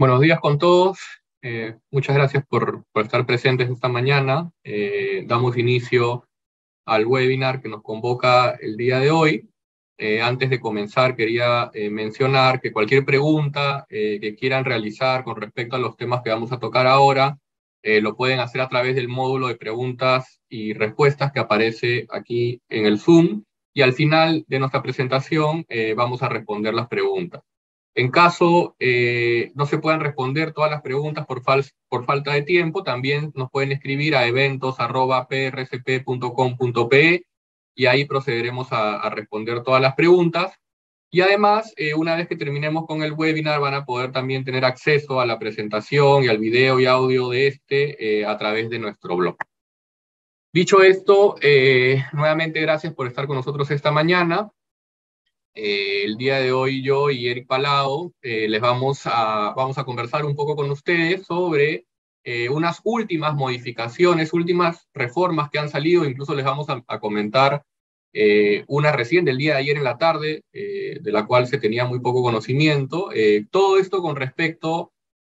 Buenos días con todos. Eh, muchas gracias por, estar presentes esta mañana. Eh, damos inicio al webinar que nos convoca el día de hoy. Eh, antes de comenzar, quería mencionar que cualquier pregunta que quieran realizar con respecto a los temas que vamos a tocar ahora, lo pueden hacer a través del módulo de preguntas y respuestas que aparece aquí en el Zoom. Y al final de nuestra presentación vamos a responder las preguntas. En caso eh, no se puedan responder todas las preguntas por, por falta de tiempo, también nos pueden escribir a eventos.prsp.com.pe y ahí procederemos a, responder todas las preguntas. Y además, eh, una vez que terminemos con el webinar, van a poder también tener acceso a la presentación y al video y audio de este eh, a través de nuestro blog. Dicho esto, nuevamente gracias por estar con nosotros esta mañana. Eh, el día de hoy yo y Eric Palao eh, les vamos a, vamos a conversar un poco con ustedes sobre eh, unas últimas modificaciones, últimas reformas que han salido, incluso les vamos a, comentar una recién del día de ayer en la tarde, de la cual se tenía muy poco conocimiento. todo esto con respecto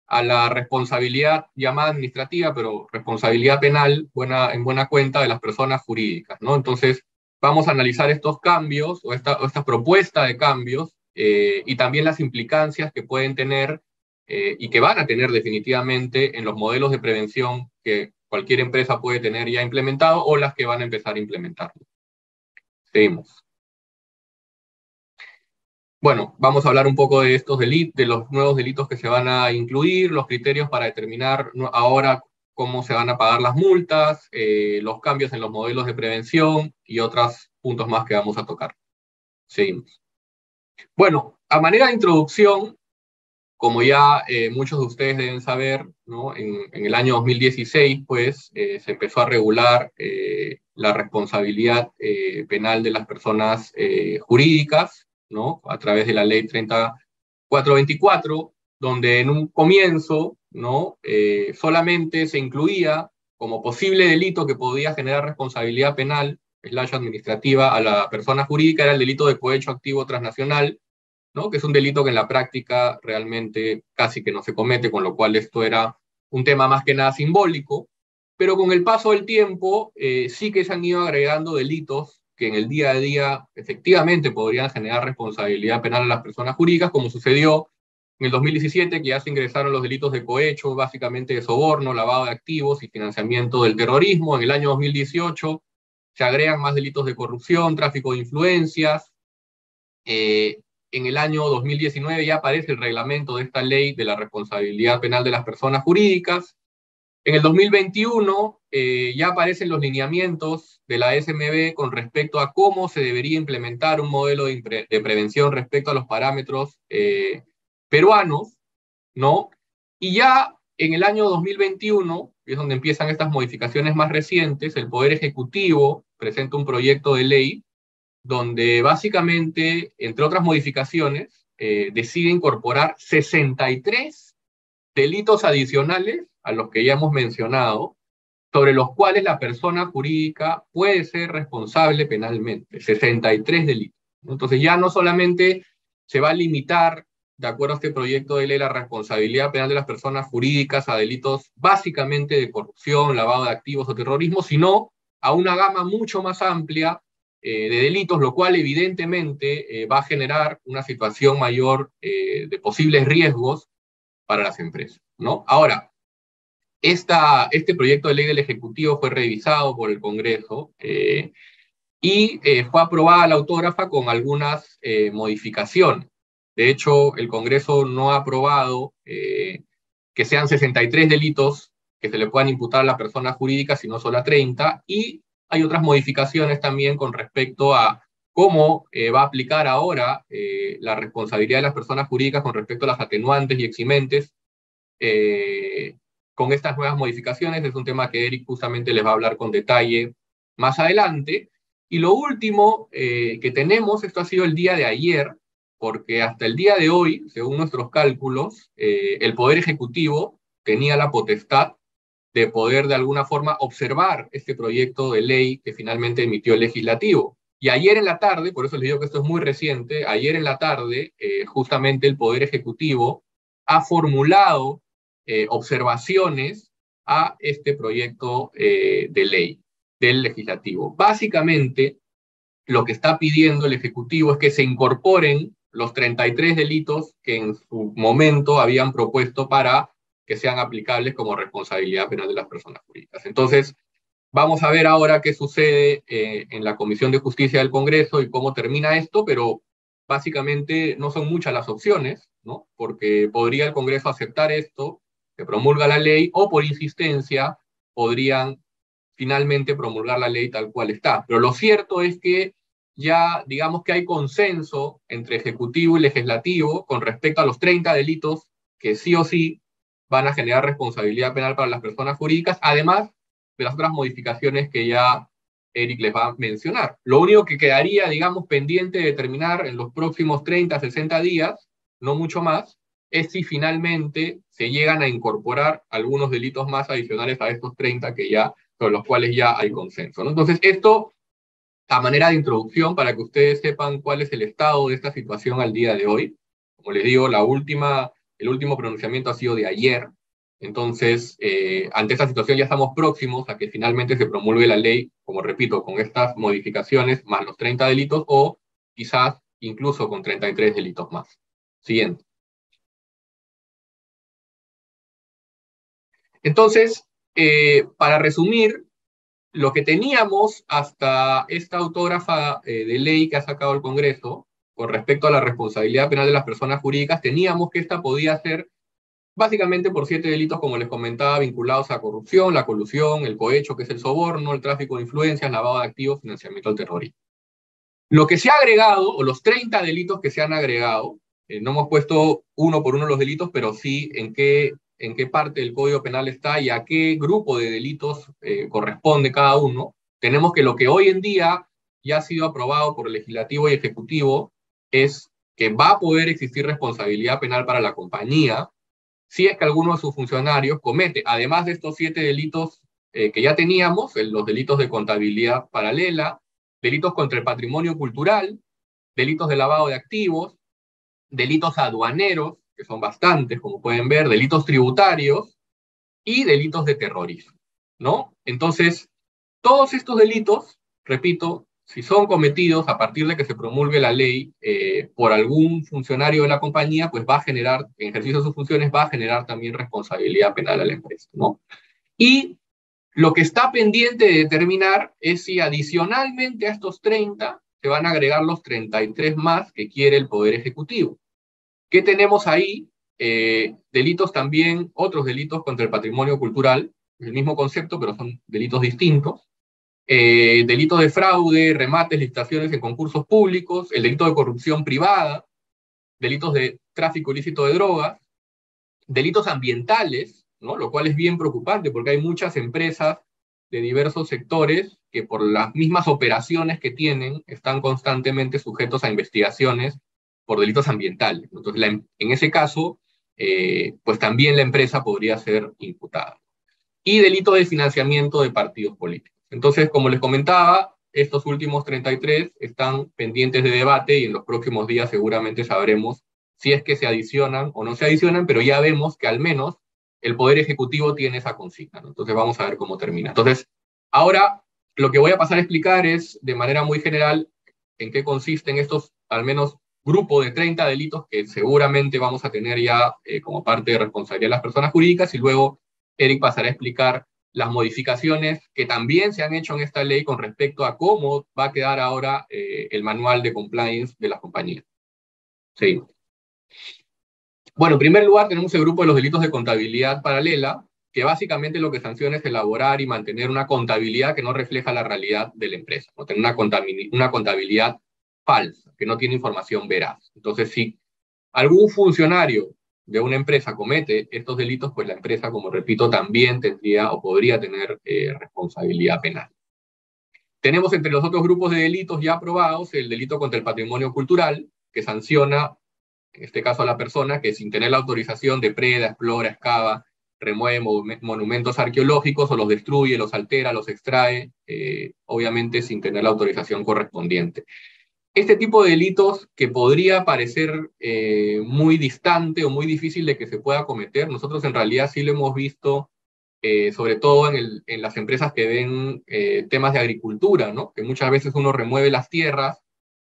a la responsabilidad llamada administrativa, pero responsabilidad penal buena, en buena cuenta de las personas jurídicas, ¿no? Entonces, vamos a analizar estos cambios o esta, propuesta de cambios eh, y también las implicancias que pueden tener eh, y que van a tener definitivamente en los modelos de prevención que cualquier empresa puede tener ya implementado o las que van a empezar a implementar. Seguimos. Bueno, vamos a hablar un poco de estos delitos, de los nuevos delitos que se van a incluir, los criterios para determinar ahora cómo se van a pagar las multas, eh, los cambios en los modelos de prevención y otros puntos más que vamos a tocar. Seguimos. Bueno, a manera de introducción, como ya eh, muchos de ustedes deben saber, ¿no? en, el año 2016 pues, eh, se empezó a regular la responsabilidad penal de las personas jurídicas ¿no? a través de la ley 3424, donde en un comienzo ¿no? Eh, solamente se incluía como posible delito que podía generar responsabilidad penal, slash administrativa, a la persona jurídica, era el delito de cohecho activo transnacional, ¿no? que es un delito que en la práctica realmente casi que no se comete, con lo cual esto era un tema más que nada simbólico, pero con el paso del tiempo eh, sí que se han ido agregando delitos que en el día a día efectivamente podrían generar responsabilidad penal a las personas jurídicas, como sucedió en el 2017 que ya se ingresaron los delitos de cohecho, básicamente de soborno, lavado de activos y financiamiento del terrorismo. En el año 2018 se agregan más delitos de corrupción, tráfico de influencias. Eh, en el año 2019 ya aparece el reglamento de esta ley de la responsabilidad penal de las personas jurídicas. En el 2021 eh, ya aparecen los lineamientos de la SMB con respecto a cómo se debería implementar un modelo de, prevención respecto a los parámetros eh, peruanos, ¿no? Y ya en el año 2021, que es donde empiezan estas modificaciones más recientes, el Poder Ejecutivo presenta un proyecto de ley donde básicamente, entre otras modificaciones, eh, decide incorporar 63 delitos adicionales a los que ya hemos mencionado, sobre los cuales la persona jurídica puede ser responsable penalmente, 63 delitos. Entonces ya no solamente se va a limitar de acuerdo a este proyecto de ley, la responsabilidad penal de las personas jurídicas a delitos básicamente de corrupción, lavado de activos o terrorismo, sino a una gama mucho más amplia eh, de delitos, lo cual evidentemente eh, va a generar una situación mayor eh, de posibles riesgos para las empresas. ¿no? Ahora, esta, este proyecto de ley del Ejecutivo fue revisado por el Congreso y fue aprobada la autógrafa con algunas modificaciones. De hecho, el Congreso no ha aprobado eh, que sean 63 delitos que se le puedan imputar a la persona jurídica, sino solo a 30, y hay otras modificaciones también con respecto a cómo eh, va a aplicar ahora eh, la responsabilidad de las personas jurídicas con respecto a las atenuantes y eximentes. con estas nuevas modificaciones es un tema que Eric justamente les va a hablar con detalle más adelante. Y lo último que tenemos, esto ha sido el día de ayer, porque hasta el día de hoy, según nuestros cálculos, eh, el Poder Ejecutivo tenía la potestad de poder de alguna forma observar este proyecto de ley que finalmente emitió el legislativo. Y ayer en la tarde, por eso les digo que esto es muy reciente, ayer en la tarde, eh, justamente el Poder Ejecutivo ha formulado eh, observaciones a este proyecto de ley del legislativo. Básicamente, lo que está pidiendo el Ejecutivo es que se incorporen los 33 delitos que en su momento habían propuesto para que sean aplicables como responsabilidad penal de las personas jurídicas. Entonces, vamos a ver ahora qué sucede eh, en la Comisión de Justicia del Congreso y cómo termina esto, pero básicamente no son muchas las opciones, ¿no? Porque podría el Congreso aceptar esto, que promulga la ley, o por insistencia podrían finalmente promulgar la ley tal cual está. Pero lo cierto es que ya digamos que hay consenso entre Ejecutivo y Legislativo con respecto a los 30 delitos que sí o sí van a generar responsabilidad penal para las personas jurídicas, además de las otras modificaciones que ya Eric les va a mencionar. Lo único que quedaría, digamos, pendiente de determinar en los próximos 30, 60 días, no mucho más, es si finalmente se llegan a incorporar algunos delitos más adicionales a estos 30 que ya, con los cuales ya hay consenso. Entonces, esto a manera de introducción para que ustedes sepan cuál es el estado de esta situación al día de hoy. Como les digo, la última, el último pronunciamiento ha sido de ayer, entonces, eh, ante esta situación ya estamos próximos a que finalmente se promulgue la ley, como repito, con estas modificaciones, más los 30 delitos, o quizás incluso con 33 delitos más. Siguiente. Entonces, eh, para resumir, lo que teníamos hasta esta autógrafa eh, de ley que ha sacado el Congreso con respecto a la responsabilidad penal de las personas jurídicas, teníamos que esta podía ser básicamente por siete delitos, como les comentaba, vinculados a corrupción, la colusión, el cohecho, que es el soborno, el tráfico de influencias, lavado de activos, financiamiento al terrorismo. Lo que se ha agregado, o los 30 delitos que se han agregado, eh, no hemos puesto uno por uno los delitos, pero sí en qué, en qué parte del Código Penal está y a qué grupo de delitos eh, corresponde cada uno, tenemos que lo que hoy en día ya ha sido aprobado por el legislativo y ejecutivo es que va a poder existir responsabilidad penal para la compañía si es que alguno de sus funcionarios comete, además de estos siete delitos eh, que ya teníamos, los delitos de contabilidad paralela, delitos contra el patrimonio cultural, delitos de lavado de activos, delitos aduaneros, que son bastantes, como pueden ver, delitos tributarios y delitos de terrorismo, ¿no? Entonces, todos estos delitos, repito, si son cometidos a partir de que se promulgue la ley eh, por algún funcionario de la compañía, pues va a generar, en ejercicio de sus funciones, va a generar también responsabilidad penal a la empresa, ¿no? Y lo que está pendiente de determinar es si adicionalmente a estos 30 se van a agregar los 33 más que quiere el Poder Ejecutivo. ¿Qué tenemos ahí? Eh, delitos también, otros delitos contra el patrimonio cultural, el mismo concepto, pero son delitos distintos eh, delitos de fraude, remates, licitaciones en concursos públicos, el delito de corrupción privada, delitos de tráfico ilícito de drogas, delitos ambientales, ¿no? lo cual es bien preocupante porque hay muchas empresas de diversos sectores que por las mismas operaciones que tienen están constantemente sujetos a investigaciones por delitos ambientales. Entonces, en ese caso, eh, pues también la empresa podría ser imputada. Y delito de financiamiento de partidos políticos. Entonces, como les comentaba, estos últimos 33 están pendientes de debate y en los próximos días seguramente sabremos si es que se adicionan o no se adicionan, pero ya vemos que al menos el Poder Ejecutivo tiene esa consigna. Entonces vamos a ver cómo termina. Entonces, ahora lo que voy a pasar a explicar es de manera muy general en qué consisten estos al menos grupo de 30 delitos que seguramente vamos a tener ya eh, como parte de responsabilidad de las personas jurídicas y luego Eric pasará a explicar las modificaciones que también se han hecho en esta ley con respecto a cómo va a quedar ahora eh, el manual de compliance de las compañías. Sí. Bueno, en primer lugar tenemos el grupo de los delitos de contabilidad paralela, que básicamente lo que sanciona es elaborar y mantener una contabilidad que no refleja la realidad de la empresa, o tener una, una contabilidad falsa, que no tiene información veraz. Entonces, si algún funcionario de una empresa comete estos delitos, pues la empresa, como repito, también tendría o podría tener eh, responsabilidad penal. Tenemos entre los otros grupos de delitos ya aprobados el delito contra el patrimonio cultural, que sanciona, en este caso a la persona, que sin tener la autorización depreda, explora, excava, remueve monumentos arqueológicos o los destruye, los altera, los extrae, eh, obviamente sin tener la autorización correspondiente. Este tipo de delitos que podría parecer eh, muy distante o muy difícil de que se pueda cometer, nosotros en realidad sí lo hemos visto, eh, sobre todo en, en, las empresas que ven eh, temas de agricultura, ¿no? que muchas veces uno remueve las tierras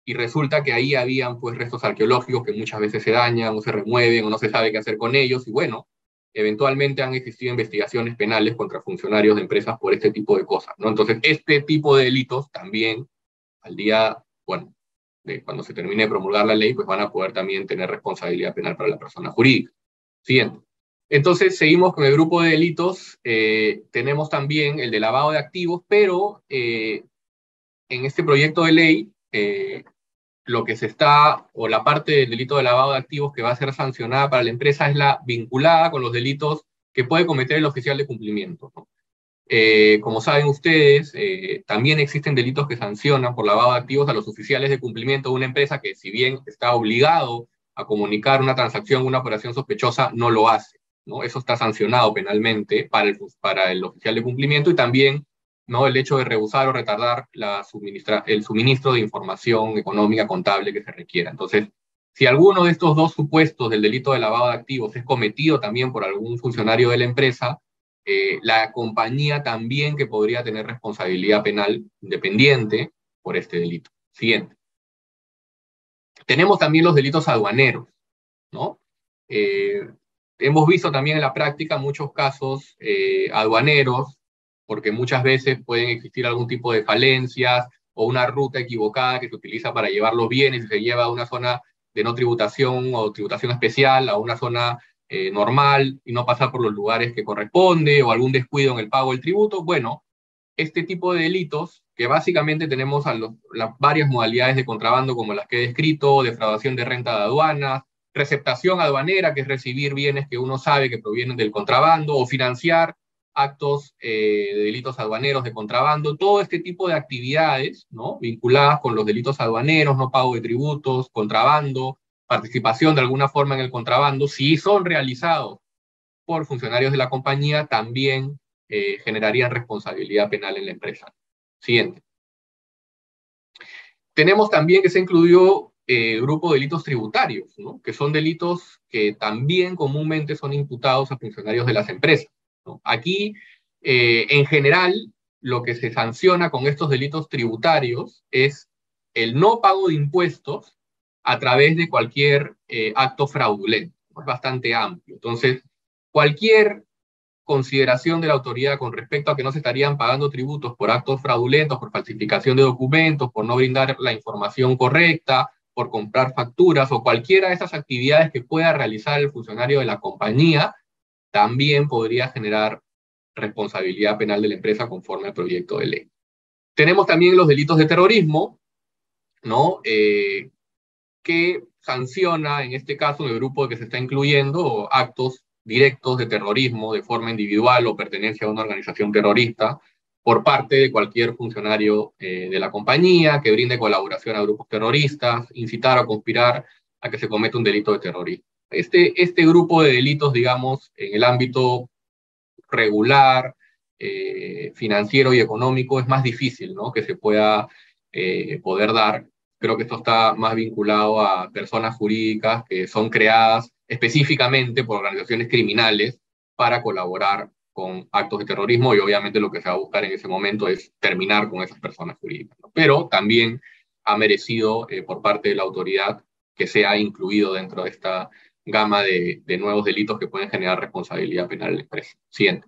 y resulta que ahí habían pues restos arqueológicos que muchas veces se dañan o se remueven o no se sabe qué hacer con ellos y bueno, eventualmente han existido investigaciones penales contra funcionarios de empresas por este tipo de cosas, ¿no? Entonces, este tipo de delitos también al día, bueno, cuando se termine de promulgar la ley, pues van a poder también tener responsabilidad penal para la persona jurídica. Siguiente. Entonces, seguimos con el grupo de delitos. Eh, tenemos también el de lavado de activos, pero eh, en este proyecto de ley, eh, lo que se está, o la parte del delito de lavado de activos que va a ser sancionada para la empresa es la vinculada con los delitos que puede cometer el oficial de cumplimiento. Eh, como saben ustedes, eh, también existen delitos que sancionan por lavado de activos a los oficiales de cumplimiento de una empresa que si bien está obligado a comunicar una transacción, una operación sospechosa, no lo hace. ¿no? Eso está sancionado penalmente para el, para el oficial de cumplimiento y también ¿no? el hecho de rehusar o retardar el suministro de información económica contable que se requiera. Entonces, si alguno de estos dos supuestos del delito de lavado de activos es cometido también por algún funcionario de la empresa, eh, la compañía también que podría tener responsabilidad penal independiente por este delito. Siguiente. Tenemos también los delitos aduaneros, ¿no? Eh, hemos visto también en la práctica muchos casos eh, aduaneros, porque muchas veces pueden existir algún tipo de falencias o una ruta equivocada que se utiliza para llevar los bienes y se lleva a una zona de no tributación o tributación especial, a una zona eh, normal y no pasar por los lugares que corresponde o algún descuido en el pago del tributo. Bueno, este tipo de delitos, que básicamente tenemos a las varias modalidades de contrabando como las que he descrito, defraudación de renta de aduanas, receptación aduanera, que es recibir bienes que uno sabe que provienen del contrabando, o financiar actos eh, de delitos aduaneros de contrabando, todo este tipo de actividades ¿no? vinculadas con los delitos aduaneros, no pago de tributos, contrabando, participación de alguna forma en el contrabando, si son realizados por funcionarios de la compañía, también eh, generarían responsabilidad penal en la empresa. Siguiente. Tenemos también que se incluyó eh, grupo de delitos tributarios, que son delitos que también comúnmente son imputados a funcionarios de las empresas. Aquí, eh, en general, lo que se sanciona con estos delitos tributarios es el no pago de impuestos a través de cualquier eh, acto fraudulento. Es bastante amplio. Entonces, cualquier consideración de la autoridad con respecto a que no se estarían pagando tributos por actos fraudulentos, por falsificación de documentos, por no brindar la información correcta, por comprar facturas o cualquiera de esas actividades que pueda realizar el funcionario de la compañía, también podría generar responsabilidad penal de la empresa conforme al proyecto de ley. Tenemos también los delitos de terrorismo, ¿no? Eh, que sanciona, en este caso, el grupo que se está incluyendo, actos directos de terrorismo de forma individual o pertenencia a una organización terrorista por parte de cualquier funcionario eh, de la compañía que brinde colaboración a grupos terroristas, incitar o conspirar a que se cometa un delito de terrorismo. Este, este grupo de delitos, digamos, en el ámbito regular, eh, financiero y económico, es más difícil ¿no? que se pueda eh, poder dar Creo que esto está más vinculado a personas jurídicas que son creadas específicamente por organizaciones criminales para colaborar con actos de terrorismo y obviamente lo que se va a buscar en ese momento es terminar con esas personas jurídicas. Pero también ha merecido eh, por parte de la autoridad que sea incluido dentro de esta gama de, nuevos delitos que pueden generar responsabilidad penal empresa. Siguiente.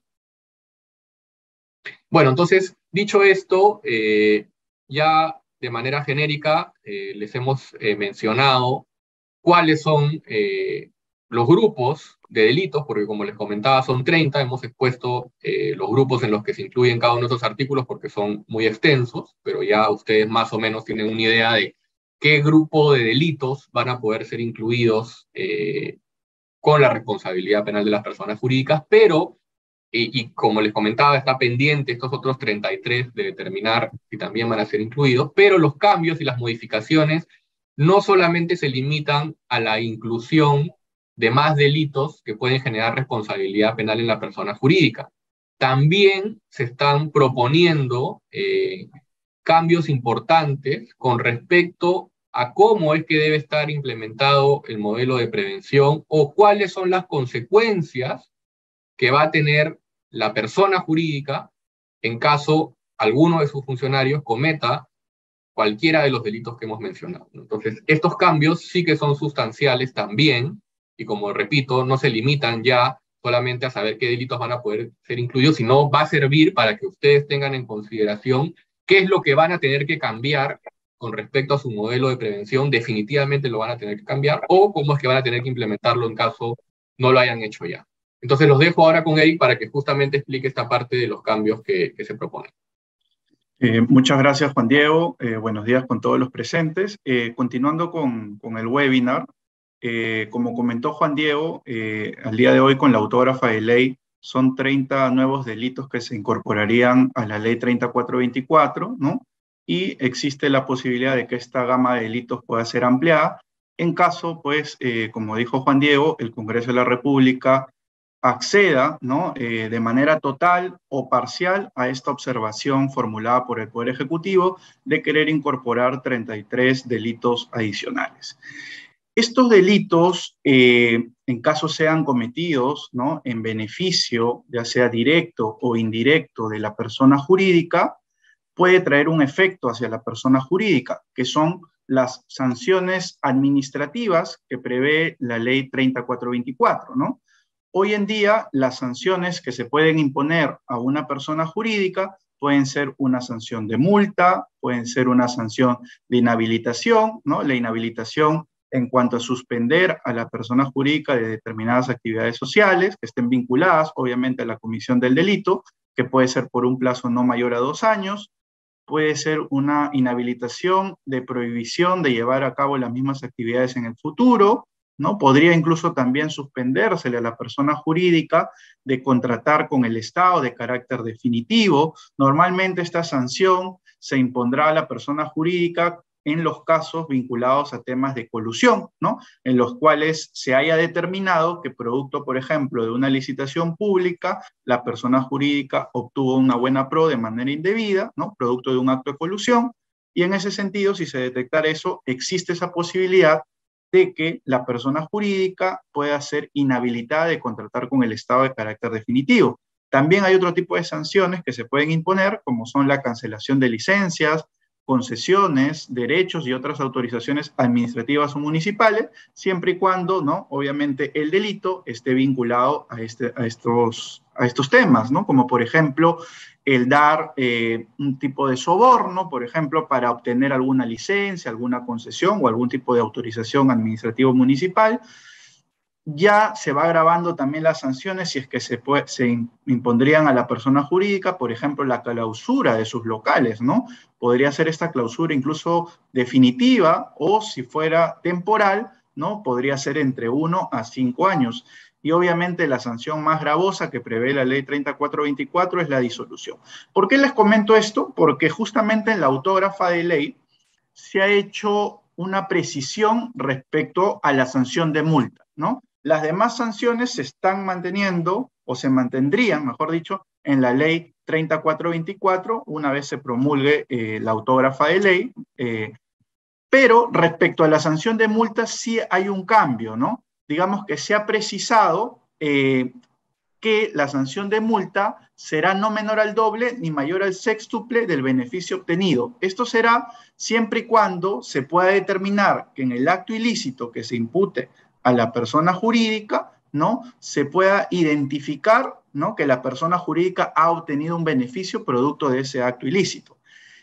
Bueno, entonces, dicho esto, eh, ya de manera genérica eh, les hemos eh, mencionado cuáles son eh, los grupos de delitos, porque como les comentaba son 30, hemos expuesto los grupos en los que se incluyen cada uno de esos artículos porque son muy extensos, pero ya ustedes más o menos tienen una idea de qué grupo de delitos van a poder ser incluidos con la responsabilidad penal de las personas jurídicas, pero y, como les comentaba, está pendiente estos otros 33 de determinar si también van a ser incluidos, pero los cambios y las modificaciones no solamente se limitan a la inclusión de más delitos que pueden generar responsabilidad penal en la persona jurídica. También se están proponiendo eh, cambios importantes con respecto a cómo es que debe estar implementado el modelo de prevención o cuáles son las consecuencias que va a tener la persona jurídica en caso alguno de sus funcionarios cometa cualquiera de los delitos que hemos mencionado. Entonces, estos cambios sí que son sustanciales también, y como repito, no se limitan ya solamente a saber qué delitos van a poder ser incluidos, sino va a servir para que ustedes tengan en consideración qué es lo que van a tener que cambiar con respecto a su modelo de prevención, definitivamente lo van a tener que cambiar, o cómo es que van a tener que implementarlo en caso no lo hayan hecho ya. Entonces los dejo ahora con Eric para que justamente explique esta parte de los cambios que, se proponen. Eh, muchas gracias, Juan Diego. Eh, buenos días con todos los presentes. Eh, continuando con, con, el webinar, como comentó Juan Diego, al día de hoy con la autógrafa de ley son 30 nuevos delitos que se incorporarían a la ley 3424, ¿no? Y existe la posibilidad de que esta gama de delitos pueda ser ampliada en caso, pues, como dijo Juan Diego, el Congreso de la República acceda ¿no? Eh, de manera total o parcial a esta observación formulada por el Poder Ejecutivo de querer incorporar 33 delitos adicionales. Estos delitos, eh, en caso sean cometidos ¿no? en beneficio, ya sea directo o indirecto, de la persona jurídica, puede traer un efecto hacia la persona jurídica, que son las sanciones administrativas que prevé la ley 3424, ¿no? Hoy en día, las sanciones que se pueden imponer a una persona jurídica pueden ser una sanción de multa, pueden ser una sanción de inhabilitación. La inhabilitación en cuanto a suspender a la persona jurídica de determinadas actividades sociales que estén vinculadas, obviamente, a la comisión del delito, que puede ser por un plazo no mayor a dos años, puede ser una inhabilitación de prohibición de llevar a cabo las mismas actividades en el futuro, ¿no? Podría incluso también suspendérsele a la persona jurídica de contratar con el Estado de carácter definitivo. Normalmente esta sanción se impondrá a la persona jurídica en los casos vinculados a temas de colusión, ¿no? En los cuales se haya determinado que producto, por ejemplo, de una licitación pública, la persona jurídica obtuvo una buena pro de manera indebida, ¿no? Producto de un acto de colusión. Y en ese sentido, si se detectara eso, existe esa posibilidad de que la persona jurídica pueda ser inhabilitada de contratar con el Estado de carácter definitivo. También hay otro tipo de sanciones que se pueden imponer, como son la cancelación de licencias, concesiones, derechos y otras autorizaciones administrativas o municipales, siempre y cuando, ¿no? Obviamente, el delito esté vinculado a, este, a, estos, a estos temas, ¿no? Como por ejemplo, el dar eh, un tipo de soborno, por ejemplo, para obtener alguna licencia, alguna concesión o algún tipo de autorización administrativo municipal. Ya se va agravando también las sanciones si es que se, se impondrían a la persona jurídica, por ejemplo, la clausura de sus locales, ¿no? Podría ser esta clausura incluso definitiva o si fuera temporal, ¿no? Podría ser entre uno a cinco años y obviamente la sanción más gravosa que prevé la ley 3424 es la disolución. ¿Por qué les comento esto? Porque justamente en la autógrafa de ley se ha hecho una precisión respecto a la sanción de multa, ¿no? Las demás sanciones se están manteniendo o se mantendrían, mejor dicho, en la ley 3424 una vez se promulgue eh, la autógrafa de ley. Eh, pero respecto a la sanción de multa sí hay un cambio, ¿no? Digamos que se ha precisado eh, que la sanción de multa será no menor al doble ni mayor al sextuple del beneficio obtenido. Esto será siempre y cuando se pueda determinar que en el acto ilícito que se impute a la persona jurídica, ¿no? Se pueda identificar, ¿no? Que la persona jurídica ha obtenido un beneficio producto de ese acto ilícito.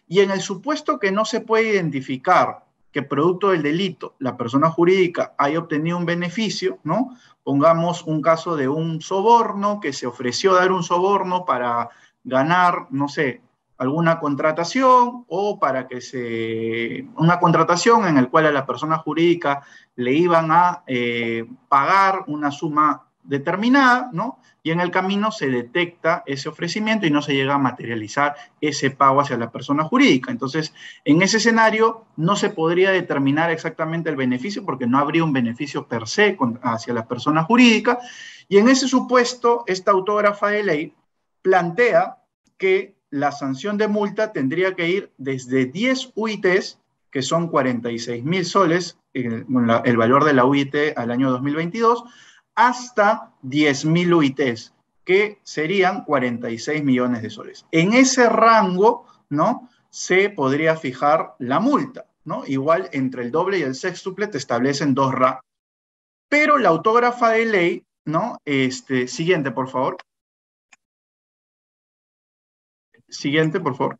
Y en el supuesto que no se puede identificar que producto del delito la persona jurídica haya obtenido un beneficio, ¿no? Pongamos un caso de un soborno, que se ofreció dar un soborno para ganar, no sé, alguna contratación o para que se... una contratación en la cual a la persona jurídica le iban a eh, pagar una suma determinada, ¿no? Y en el camino se detecta ese ofrecimiento y no se llega a materializar ese pago hacia la persona jurídica. Entonces, en ese escenario no se podría determinar exactamente el beneficio porque no habría un beneficio per se hacia la persona jurídica. Y en ese supuesto, esta autógrafa de ley plantea que la sanción de multa tendría que ir desde 10 UITs que son 46 mil soles, el, el valor de la UIT al año 2022, hasta 10 mil UITs, que serían 46 millones de soles. En ese rango, ¿no? Se podría fijar la multa, ¿no? Igual entre el doble y el sextuple te establecen dos rangos. Pero la autógrafa de ley, ¿no? Este, siguiente, por favor. Siguiente, por favor.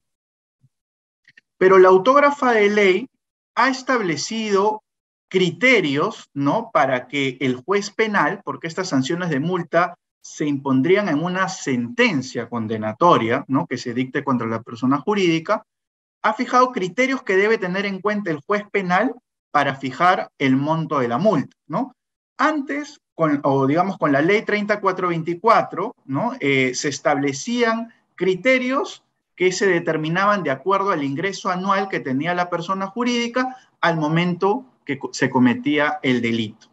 Pero la autógrafa de ley ha establecido criterios, ¿no? Para que el juez penal, porque estas sanciones de multa se impondrían en una sentencia condenatoria, ¿no? Que se dicte contra la persona jurídica, ha fijado criterios que debe tener en cuenta el juez penal para fijar el monto de la multa, ¿no? Antes, o digamos con la ley 3424, ¿no? Eh, se establecían criterios que se determinaban de acuerdo al ingreso anual que tenía la persona jurídica al momento que se cometía el delito.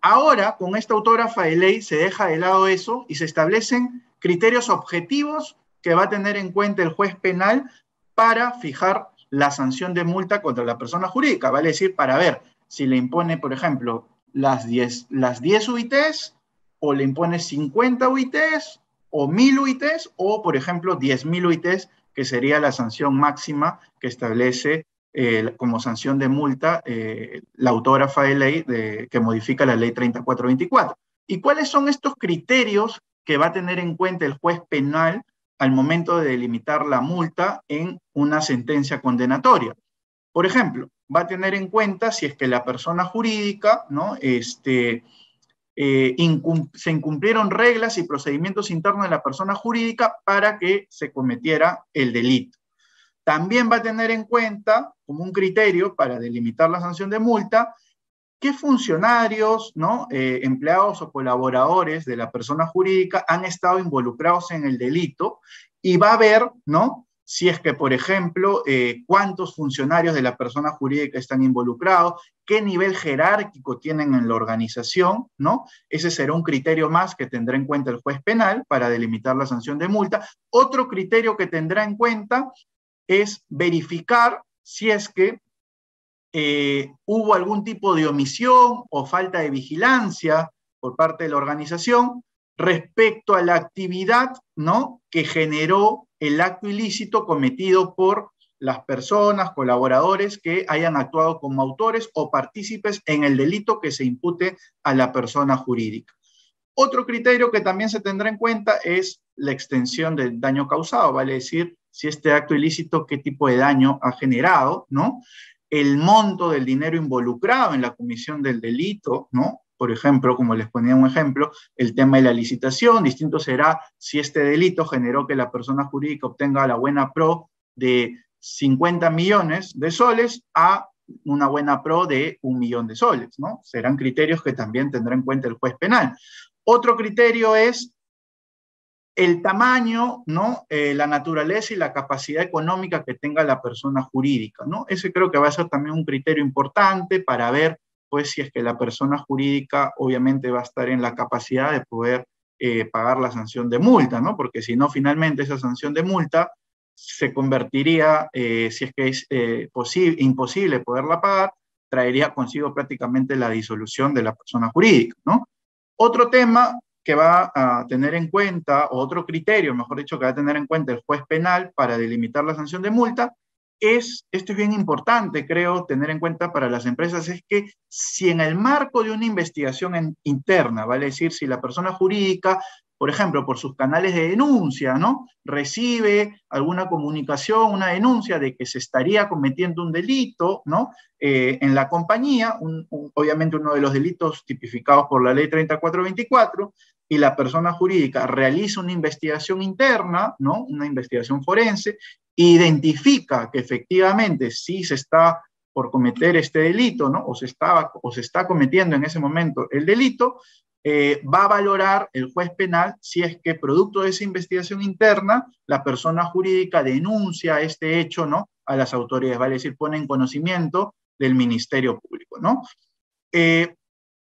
Ahora, con esta autógrafa de ley, se deja de lado eso y se establecen criterios objetivos que va a tener en cuenta el juez penal para fijar la sanción de multa contra la persona jurídica. Vale decir, para ver si le impone, por ejemplo, las 10, las 10 UITs o le impone 50 UITs o 1000 UITs o, por ejemplo, 10.000 UITs que sería la sanción máxima que establece eh, como sanción de multa eh, la autógrafa de ley que modifica la ley 3424. ¿Y cuáles son estos criterios que va a tener en cuenta el juez penal al momento de delimitar la multa en una sentencia condenatoria? Por ejemplo, va a tener en cuenta si es que la persona jurídica, ¿no? Este, eh, se incumplieron reglas y procedimientos internos de la persona jurídica para que se cometiera el delito. También va a tener en cuenta, como un criterio para delimitar la sanción de multa, qué funcionarios, ¿no? Eh, empleados o colaboradores de la persona jurídica han estado involucrados en el delito y va a ver, ¿no? si es que, por ejemplo, eh, cuántos funcionarios de la persona jurídica están involucrados, qué nivel jerárquico tienen en la organización, ¿no? Ese será un criterio más que tendrá en cuenta el juez penal para delimitar la sanción de multa. Otro criterio que tendrá en cuenta es verificar si es que eh, hubo algún tipo de omisión o falta de vigilancia por parte de la organización respecto a la actividad ¿no? que generó el acto ilícito cometido por las personas, colaboradores que hayan actuado como autores o partícipes en el delito que se impute a la persona jurídica. Otro criterio que también se tendrá en cuenta es la extensión del daño causado, vale decir, si este acto ilícito, qué tipo de daño ha generado, ¿no? El monto del dinero involucrado en la comisión del delito, ¿no? por ejemplo, como les ponía un ejemplo, el tema de la licitación, distinto será si este delito generó que la persona jurídica obtenga la buena pro de 50 millones de soles a una buena pro de un millón de soles, ¿no? Serán criterios que también tendrá en cuenta el juez penal. Otro criterio es el tamaño, ¿no? Eh, la naturaleza y la capacidad económica que tenga la persona jurídica, ¿no? Ese creo que va a ser también un criterio importante para ver pues si es que la persona jurídica obviamente va a estar en la capacidad de poder eh, pagar la sanción de multa, ¿no? Porque si no, finalmente esa sanción de multa se convertiría, eh, si es que es imposible poderla pagar, traería consigo prácticamente la disolución de la persona jurídica, ¿no? Otro tema que va a tener en cuenta, o otro criterio, mejor dicho, que va a tener en cuenta el juez penal para delimitar la sanción de multa, es, esto es bien importante, creo, tener en cuenta para las empresas, es que si en el marco de una investigación interna, vale decir, si la persona jurídica, por ejemplo, por sus canales de denuncia, ¿no? Recibe alguna comunicación, una denuncia de que se estaría cometiendo un delito, ¿no? Eh, en la compañía, obviamente uno de los delitos tipificados por la ley 3424, y la persona jurídica realiza una investigación interna, ¿no? Una investigación forense, identifica que efectivamente sí se está por cometer este delito, ¿no? O se, estaba, o se está cometiendo en ese momento el delito, eh, va a valorar el juez penal si es que producto de esa investigación interna, la persona jurídica denuncia este hecho, ¿no? A las autoridades, vale decir, pone en conocimiento del Ministerio Público, ¿no? Eh,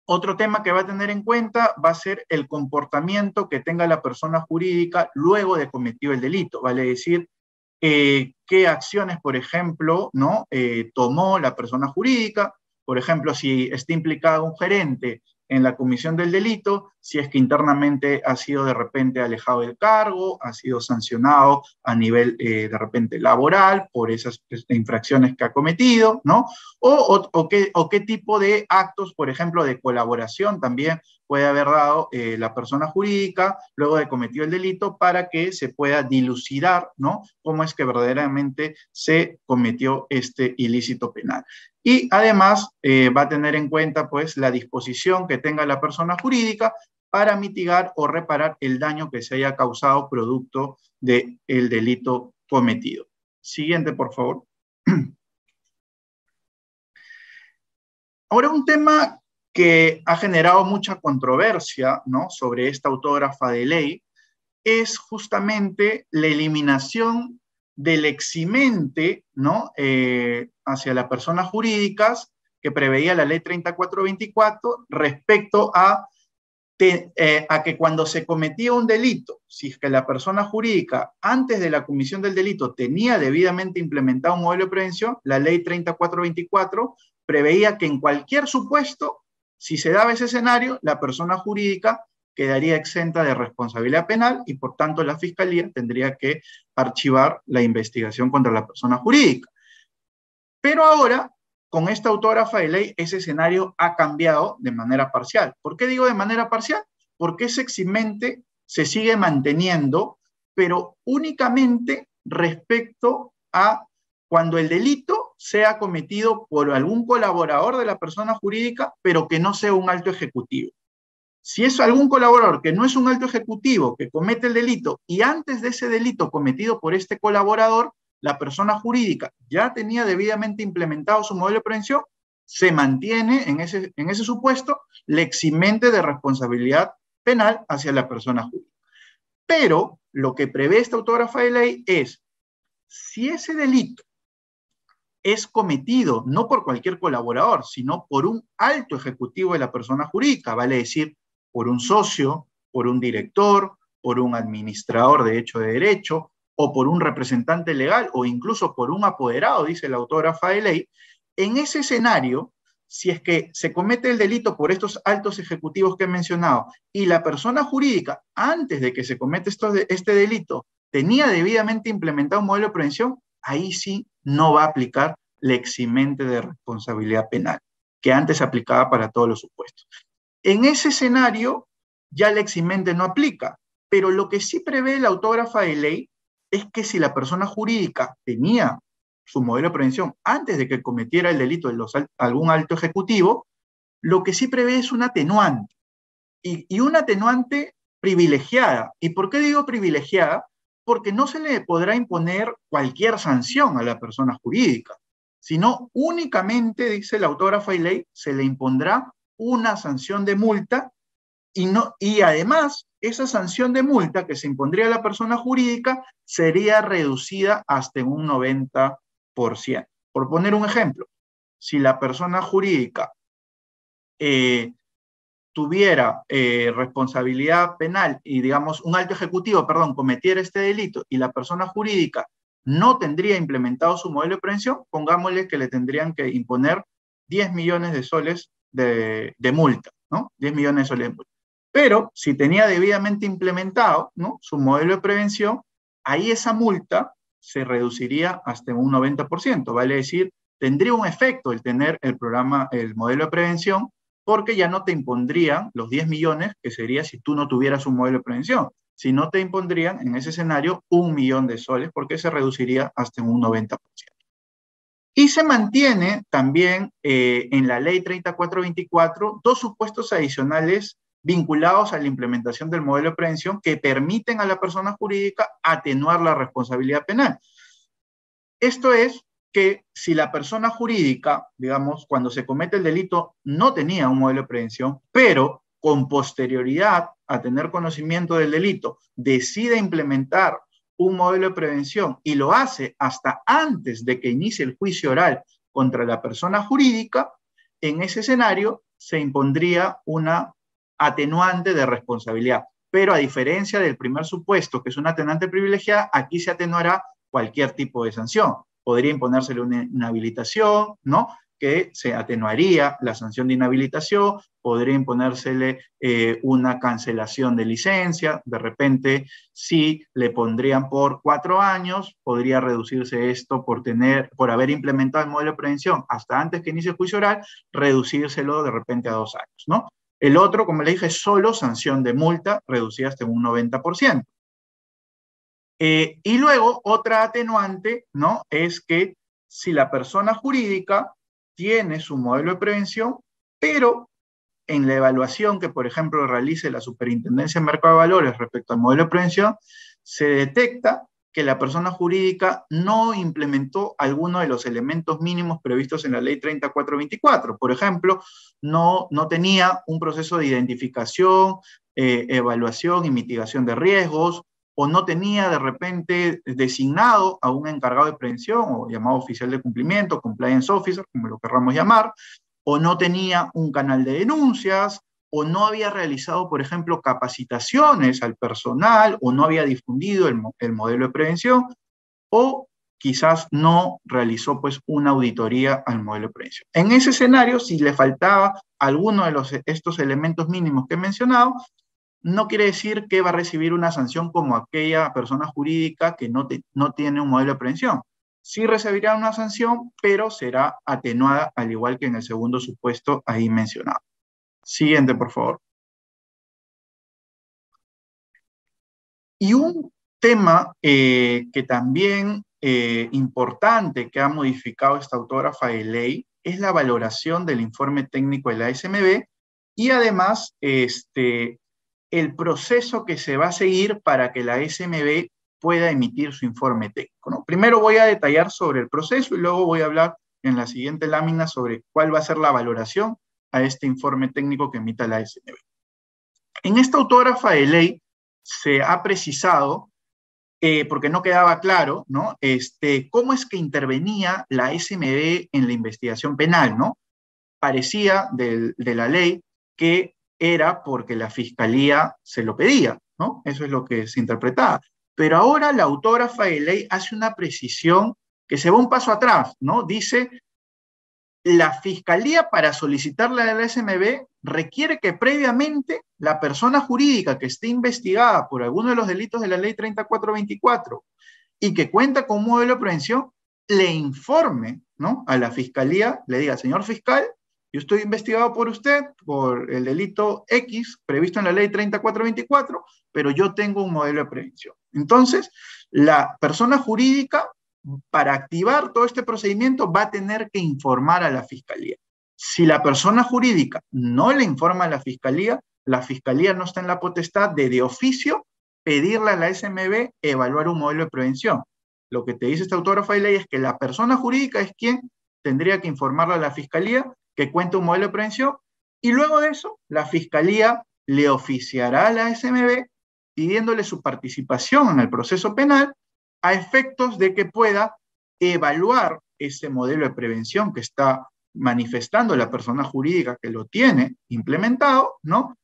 otro tema que va a tener en cuenta va a ser el comportamiento que tenga la persona jurídica luego de cometido el delito, vale decir, eh, qué acciones, por ejemplo, ¿no? Tomó la persona jurídica, por ejemplo, si está implicado un gerente en la comisión del delito, si es que internamente ha sido de repente alejado del cargo, ha sido sancionado a nivel eh, de repente laboral por esas infracciones que ha cometido, ¿no? O, qué, tipo de actos, por ejemplo, de colaboración también puede haber dado eh, la persona jurídica luego de cometido el delito para que se pueda dilucidar, ¿no? Cómo es que verdaderamente se cometió este ilícito penal. Y además eh, va a tener en cuenta pues la disposición que tenga la persona jurídica para mitigar o reparar el daño que se haya causado producto del delito cometido. Siguiente, por favor. Ahora un tema que ha generado mucha controversia ¿no? sobre esta autógrafa de ley es justamente la eliminación del eximente ¿no? Eh, hacia las personas jurídicas que preveía la ley 3424 respecto a, eh, a que cuando se cometía un delito, si es que la persona jurídica antes de la comisión del delito tenía debidamente implementado un modelo de prevención, la ley 3424 preveía que en cualquier supuesto, si se daba ese escenario, la persona jurídica quedaría exenta de responsabilidad penal y por tanto la fiscalía tendría que archivar la investigación contra la persona jurídica. Pero ahora, con esta autógrafa de ley, ese escenario ha cambiado de manera parcial. ¿Por qué digo de manera parcial? Porque ese se sigue manteniendo, pero únicamente respecto a cuando el delito sea cometido por algún colaborador de la persona jurídica, pero que no sea un alto ejecutivo. Si es algún colaborador que no es un alto ejecutivo que comete el delito y antes de ese delito cometido por este colaborador, la persona jurídica ya tenía debidamente implementado su modelo de prevención, se mantiene en ese, en ese supuesto le eximente de responsabilidad penal hacia la persona jurídica. Pero lo que prevé esta autógrafa de ley es, si ese delito es cometido no por cualquier colaborador, sino por un alto ejecutivo de la persona jurídica, vale decir, por un socio, por un director, por un administrador de hecho de derecho o por un representante legal o incluso por un apoderado, dice la autógrafa de ley, en ese escenario, si es que se comete el delito por estos altos ejecutivos que he mencionado y la persona jurídica, antes de que se cometa este delito, tenía debidamente implementado un modelo de prevención, ahí sí no va a aplicar la eximente de responsabilidad penal, que antes aplicaba para todos los supuestos. En ese escenario, ya la eximente no aplica, pero lo que sí prevé la autógrafa de ley es que si la persona jurídica tenía su modelo de prevención antes de que cometiera el delito de los, algún alto ejecutivo, lo que sí prevé es un atenuante, y, un atenuante privilegiada. ¿Y por qué digo privilegiada? Porque no se le podrá imponer cualquier sanción a la persona jurídica, sino únicamente, dice la autógrafa y ley, se le impondrá una sanción de multa y, no, y además esa sanción de multa que se impondría a la persona jurídica sería reducida hasta un 90%. Por poner un ejemplo, si la persona jurídica eh, tuviera eh, responsabilidad penal y, digamos, un alto ejecutivo, perdón, cometiera este delito y la persona jurídica no tendría implementado su modelo de prevención, pongámosle que le tendrían que imponer 10 millones de soles de, multa, ¿no? 10 millones de soles de multa. Pero si tenía debidamente implementado ¿no? su modelo de prevención, ahí esa multa se reduciría hasta un 90%, vale decir, tendría un efecto el tener el programa, el modelo de prevención, porque ya no te impondrían los 10 millones, que sería si tú no tuvieras un modelo de prevención, sino te impondrían en ese escenario un millón de soles, porque se reduciría hasta un 90%. Y se mantiene también eh, en la ley 3424 dos supuestos adicionales vinculados a la implementación del modelo de prevención que permiten a la persona jurídica atenuar la responsabilidad penal. Esto es que si la persona jurídica, digamos, cuando se comete el delito, no tenía un modelo de prevención, pero con posterioridad a tener conocimiento del delito, decide implementar un modelo de prevención y lo hace hasta antes de que inicie el juicio oral contra la persona jurídica, en ese escenario se impondría una atenuante de responsabilidad. Pero a diferencia del primer supuesto, que es una atenuante privilegiada, aquí se atenuará cualquier tipo de sanción. Podría imponérsele una inhabilitación, ¿no? que se atenuaría la sanción de inhabilitación, podría imponérsele eh, una cancelación de licencia, de repente si le pondrían por cuatro años, podría reducirse esto por, tener, por haber implementado el modelo de prevención hasta antes que inicie el juicio oral, reducírselo de repente a dos años, ¿no? El otro, como le dije, es solo sanción de multa reducida hasta un 90%. Eh, y luego, otra atenuante, ¿no? Es que si la persona jurídica tiene su modelo de prevención, pero en la evaluación que, por ejemplo, realice la Superintendencia de Mercado de Valores respecto al modelo de prevención, se detecta que la persona jurídica no implementó alguno de los elementos mínimos previstos en la ley 3424. Por ejemplo, no, no tenía un proceso de identificación, eh, evaluación y mitigación de riesgos, o no tenía de repente designado a un encargado de prevención o llamado oficial de cumplimiento, compliance officer, como lo querramos llamar, o no tenía un canal de denuncias, o no había realizado, por ejemplo, capacitaciones al personal, o no había difundido el, el modelo de prevención, o quizás no realizó pues una auditoría al modelo de prevención. En ese escenario, si le faltaba alguno de los, estos elementos mínimos que he mencionado, no quiere decir que va a recibir una sanción como aquella persona jurídica que no tiene un modelo de prevención. Sí recibirá una sanción, pero será atenuada al igual que en el segundo supuesto ahí mencionado. Siguiente, por favor. Y un tema eh, que también eh, importante que ha modificado esta autógrafa de ley es la valoración del informe técnico de la SMB y además este, el proceso que se va a seguir para que la SMB pueda emitir su informe técnico. Primero voy a detallar sobre el proceso y luego voy a hablar en la siguiente lámina sobre cuál va a ser la valoración a este informe técnico que emita la SMB. En esta autógrafa de ley se ha precisado, eh, porque no quedaba claro, ¿no? Este, cómo es que intervenía la SMB en la investigación penal, ¿no? Parecía de la ley que era porque la fiscalía se lo pedía, ¿no? Eso es lo que se interpretaba. Pero ahora la autógrafa de ley hace una precisión que se va un paso atrás, ¿no? Dice, la fiscalía para solicitarle a la SMB requiere que previamente la persona jurídica que esté investigada por alguno de los delitos de la ley 3424 y que cuenta con un modelo de prevención, le informe ¿no? a la fiscalía, le diga, señor fiscal, yo estoy investigado por usted por el delito X previsto en la ley 3424, pero yo tengo un modelo de prevención. Entonces, la persona jurídica, para activar todo este procedimiento, va a tener que informar a la fiscalía. Si la persona jurídica no le informa a la fiscalía, la fiscalía no está en la potestad de de oficio pedirle a la SMB evaluar un modelo de prevención. Lo que te dice esta autógrafa de ley es que la persona jurídica es quien tendría que informarle a la fiscalía que cuenta un modelo de prevención y luego de eso la fiscalía le oficiará a la SMB pidiéndole su participación en el proceso penal a efectos de que pueda evaluar ese modelo de prevención que está manifestando la persona jurídica que lo tiene implementado, ¿no?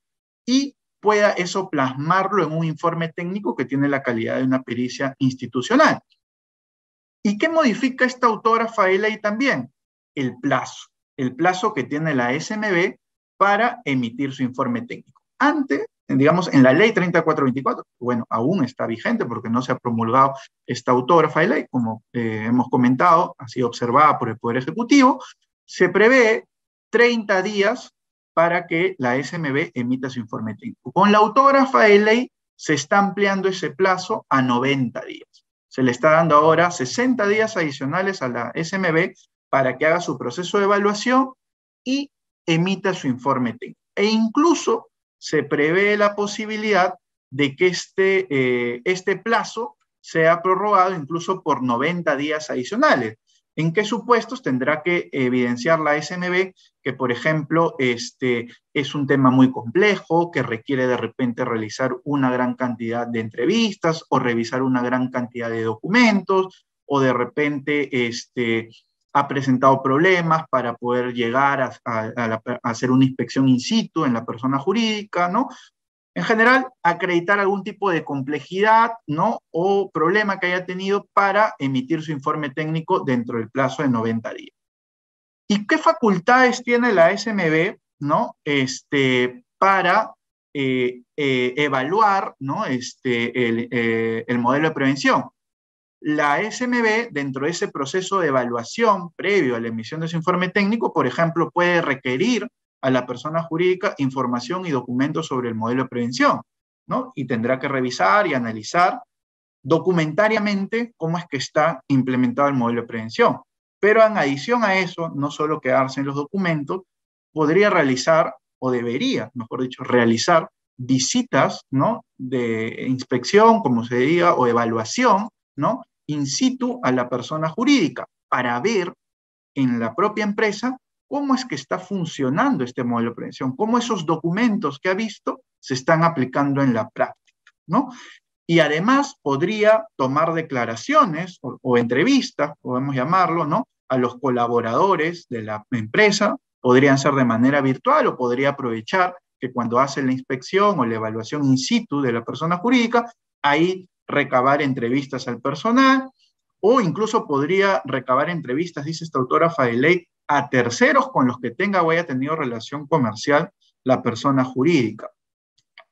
Y pueda eso plasmarlo en un informe técnico que tiene la calidad de una pericia institucional. ¿Y qué modifica esta autógrafa de ley también? El plazo el plazo que tiene la SMB para emitir su informe técnico. Antes, digamos, en la ley 3424, bueno, aún está vigente porque no se ha promulgado esta autógrafa de ley, como eh, hemos comentado, ha sido observada por el Poder Ejecutivo, se prevé 30 días para que la SMB emita su informe técnico. Con la autógrafa de ley se está ampliando ese plazo a 90 días. Se le está dando ahora 60 días adicionales a la SMB para que haga su proceso de evaluación y emita su informe técnico. E incluso se prevé la posibilidad de que este, eh, este plazo sea prorrogado incluso por 90 días adicionales. ¿En qué supuestos tendrá que evidenciar la SMB que, por ejemplo, este, es un tema muy complejo, que requiere de repente realizar una gran cantidad de entrevistas o revisar una gran cantidad de documentos o de repente este, ha presentado problemas para poder llegar a, hacer una inspección in situ en la persona jurídica, ¿no? En general, acreditar algún tipo de complejidad ¿no? o problema que haya tenido para emitir su informe técnico dentro del plazo de 90 días. ¿Y qué facultades tiene la SMB ¿no? este, para eh, eh, evaluar ¿no? este, eh, el, modelo de prevención? La SMB, dentro de ese proceso de evaluación previo a la emisión de su informe técnico, por ejemplo, puede requerir a la persona jurídica información y documentos sobre el modelo de prevención, ¿no? Y tendrá que revisar y analizar documentariamente cómo es que está implementado el modelo de prevención. Pero en adición a eso, no solo quedarse en los documentos, podría realizar, o debería, mejor dicho, realizar visitas, ¿no? De inspección, como se diga, o evaluación, ¿no? In situ a la persona jurídica para ver en la propia empresa cómo es que está funcionando este modelo de prevención, cómo esos documentos que ha visto se están aplicando en la práctica, ¿no? Y además podría tomar declaraciones o, o entrevistas, podemos llamarlo, ¿no? A los colaboradores de la empresa, podrían ser de manera virtual o podría aprovechar que cuando hace la inspección o la evaluación in situ de la persona jurídica, ahí recabar entrevistas al personal o incluso podría recabar entrevistas, dice esta autora Fadeley, a terceros con los que tenga o haya tenido relación comercial la persona jurídica.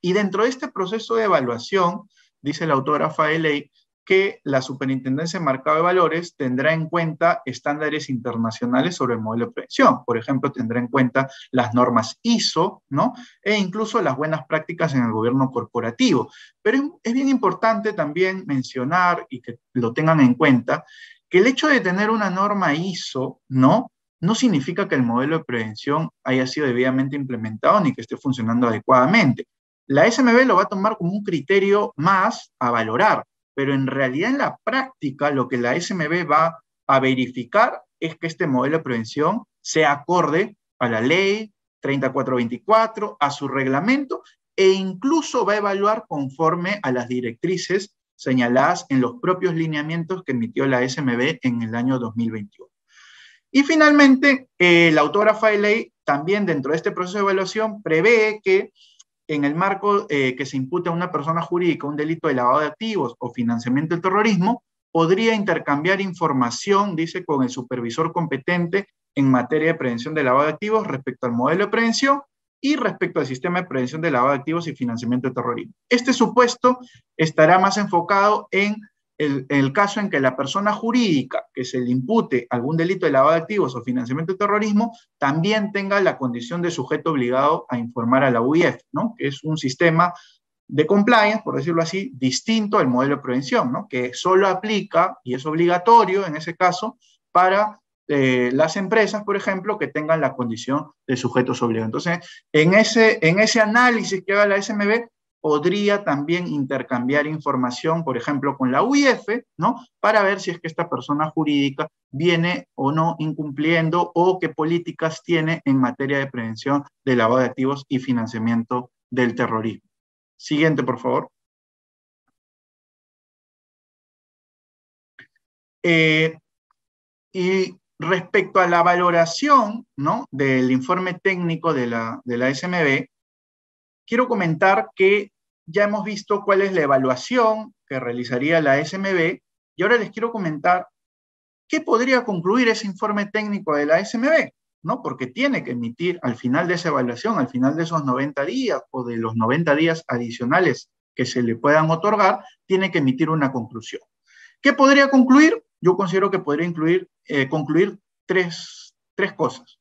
Y dentro de este proceso de evaluación, dice la autógrafa de ley, que la Superintendencia de Mercado de Valores tendrá en cuenta estándares internacionales sobre el modelo de prevención. Por ejemplo, tendrá en cuenta las normas ISO, ¿no? E incluso las buenas prácticas en el gobierno corporativo. Pero es bien importante también mencionar y que lo tengan en cuenta que el hecho de tener una norma ISO, ¿no? no significa que el modelo de prevención haya sido debidamente implementado ni que esté funcionando adecuadamente. La SMB lo va a tomar como un criterio más a valorar, pero en realidad en la práctica lo que la SMB va a verificar es que este modelo de prevención sea acorde a la ley 3424, a su reglamento e incluso va a evaluar conforme a las directrices señaladas en los propios lineamientos que emitió la SMB en el año 2021. Y finalmente, eh, la autógrafa de ley también dentro de este proceso de evaluación prevé que en el marco eh, que se impute a una persona jurídica un delito de lavado de activos o financiamiento del terrorismo, podría intercambiar información, dice, con el supervisor competente en materia de prevención de lavado de activos respecto al modelo de prevención y respecto al sistema de prevención de lavado de activos y financiamiento del terrorismo. Este supuesto estará más enfocado en el, caso en que la persona jurídica que se le impute algún delito de lavado de activos o financiamiento de terrorismo también tenga la condición de sujeto obligado a informar a la UIF, ¿no? que es un sistema de compliance, por decirlo así, distinto al modelo de prevención, ¿no? que solo aplica y es obligatorio en ese caso para eh, las empresas, por ejemplo, que tengan la condición de sujetos obligados. Entonces, en ese, en ese análisis que haga la SMB, podría también intercambiar información, por ejemplo, con la UIF, ¿no? Para ver si es que esta persona jurídica viene o no incumpliendo o qué políticas tiene en materia de prevención de lavado de activos y financiamiento del terrorismo. Siguiente, por favor. Eh, y respecto a la valoración ¿no? del informe técnico de la, de la SMB, quiero comentar que ya hemos visto cuál es la evaluación que realizaría la SMB y ahora les quiero comentar qué podría concluir ese informe técnico de la SMB, ¿no? Porque tiene que emitir al final de esa evaluación, al final de esos 90 días o de los 90 días adicionales que se le puedan otorgar, tiene que emitir una conclusión. ¿Qué podría concluir? Yo considero que podría incluir, eh, concluir tres, tres cosas.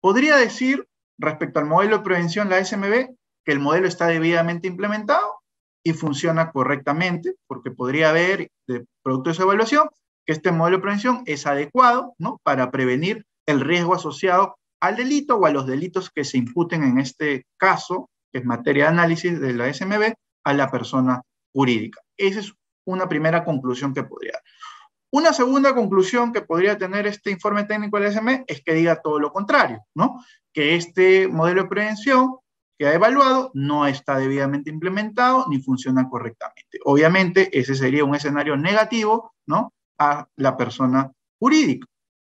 Podría decir, respecto al modelo de prevención, la SMB, que el modelo está debidamente implementado y funciona correctamente, porque podría haber, de producto de esa evaluación, que este modelo de prevención es adecuado ¿no? para prevenir el riesgo asociado al delito o a los delitos que se imputen en este caso, que es materia de análisis de la SMB, a la persona jurídica. Esa es una primera conclusión que podría dar. Una segunda conclusión que podría tener este informe técnico de la SMB es que diga todo lo contrario, ¿no? Que este modelo de prevención que ha evaluado no está debidamente implementado ni funciona correctamente. Obviamente, ese sería un escenario negativo, ¿no? A la persona jurídica.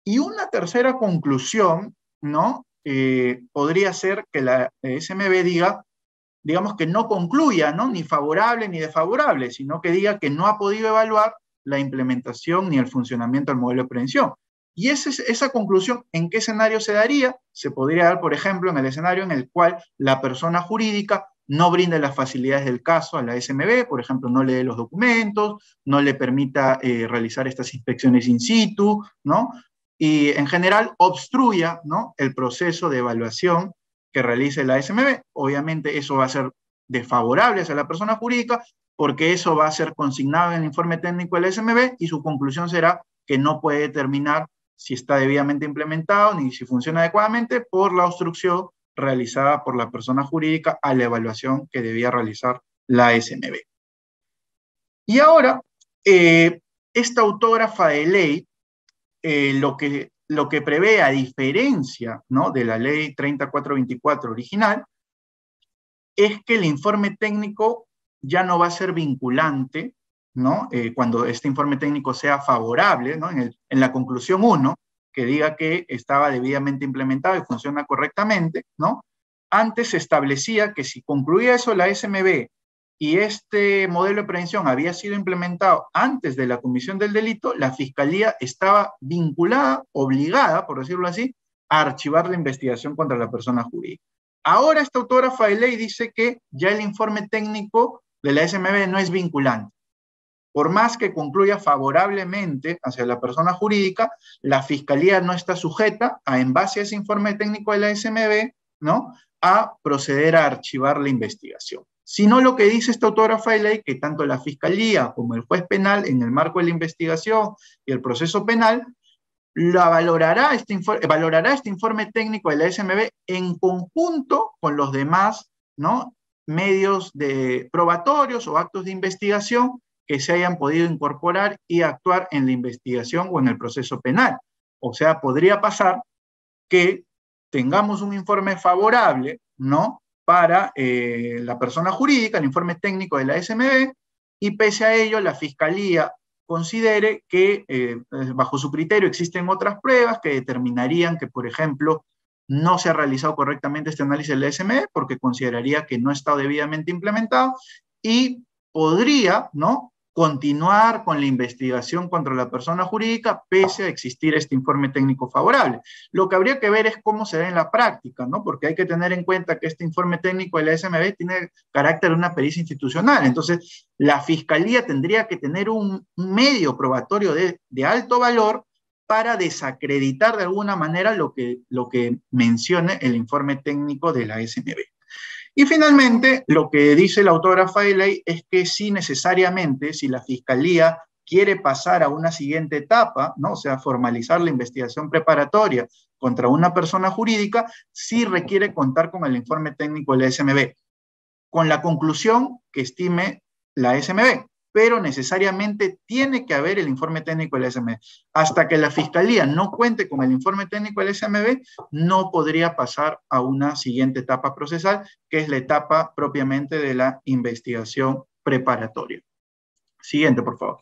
Y una tercera conclusión, ¿no? Eh, podría ser que la SMB diga digamos que no concluya, ¿no? Ni favorable ni desfavorable, sino que diga que no ha podido evaluar la implementación ni el funcionamiento del modelo de prevención. Y esa, conclusión, ¿en qué escenario se daría? Se podría dar, por ejemplo, en el escenario en el cual la persona jurídica no brinde las facilidades del caso a la SMB, por ejemplo, no le los documentos, no le permita eh, realizar estas inspecciones in situ, ¿no? Y en general obstruya, ¿no? El proceso de evaluación que realice la SMB. Obviamente eso va a ser desfavorable hacia la persona jurídica porque eso va a ser consignado en el informe técnico de la SMB y su conclusión será que no puede determinar si está debidamente implementado ni si funciona adecuadamente por la obstrucción realizada por la persona jurídica a la evaluación que debía realizar la SMB. Y ahora, eh, esta autógrafa de ley, eh, lo, que, lo que prevé, a diferencia ¿no? de la ley 3424 original, es que el informe técnico ya no va a ser vinculante, ¿no? Eh, cuando este informe técnico sea favorable, en la conclusión 1, que diga que estaba debidamente implementado y funciona correctamente, ¿no? Antes se establecía que si concluía eso la SMB y este modelo de prevención había sido implementado antes de la comisión del delito, la fiscalía estaba vinculada, obligada, por decirlo así, a archivar la investigación contra la persona jurídica. Ahora esta autógrafa de ley dice que ya el informe técnico de la SMB no es vinculante por más que concluya favorablemente hacia la persona jurídica, la fiscalía no está sujeta a, en base a ese informe técnico de la SMB, ¿no? a proceder a archivar la investigación. Sino lo que dice esta autógrafa de ley, que tanto la fiscalía como el juez penal, en el marco de la investigación y el proceso penal, la valorará este, valorará este informe técnico de la SMB en conjunto con los demás ¿no? medios de probatorios o actos de investigación que se hayan podido incorporar y actuar en la investigación o en el proceso penal. O sea, podría pasar que tengamos un informe favorable, ¿no? Para eh, la persona jurídica, el informe técnico de la SMB, y pese a ello la Fiscalía considere que eh, bajo su criterio existen otras pruebas que determinarían que, por ejemplo, no se ha realizado correctamente este análisis de la SMB porque consideraría que no estado debidamente implementado y podría, ¿no? Continuar con la investigación contra la persona jurídica pese a existir este informe técnico favorable. Lo que habría que ver es cómo se da en la práctica, ¿no? Porque hay que tener en cuenta que este informe técnico de la SMB tiene carácter de una pericia institucional. Entonces, la fiscalía tendría que tener un medio probatorio de, alto valor para desacreditar de alguna manera lo que, lo que mencione el informe técnico de la SMB. Y finalmente, lo que dice la autógrafa de ley es que si necesariamente, si la fiscalía quiere pasar a una siguiente etapa, ¿no? o sea, formalizar la investigación preparatoria contra una persona jurídica, sí requiere contar con el informe técnico de la SMB, con la conclusión que estime la SMB pero necesariamente tiene que haber el informe técnico del SMB. Hasta que la fiscalía no cuente con el informe técnico del SMB, no podría pasar a una siguiente etapa procesal, que es la etapa propiamente de la investigación preparatoria. Siguiente, por favor.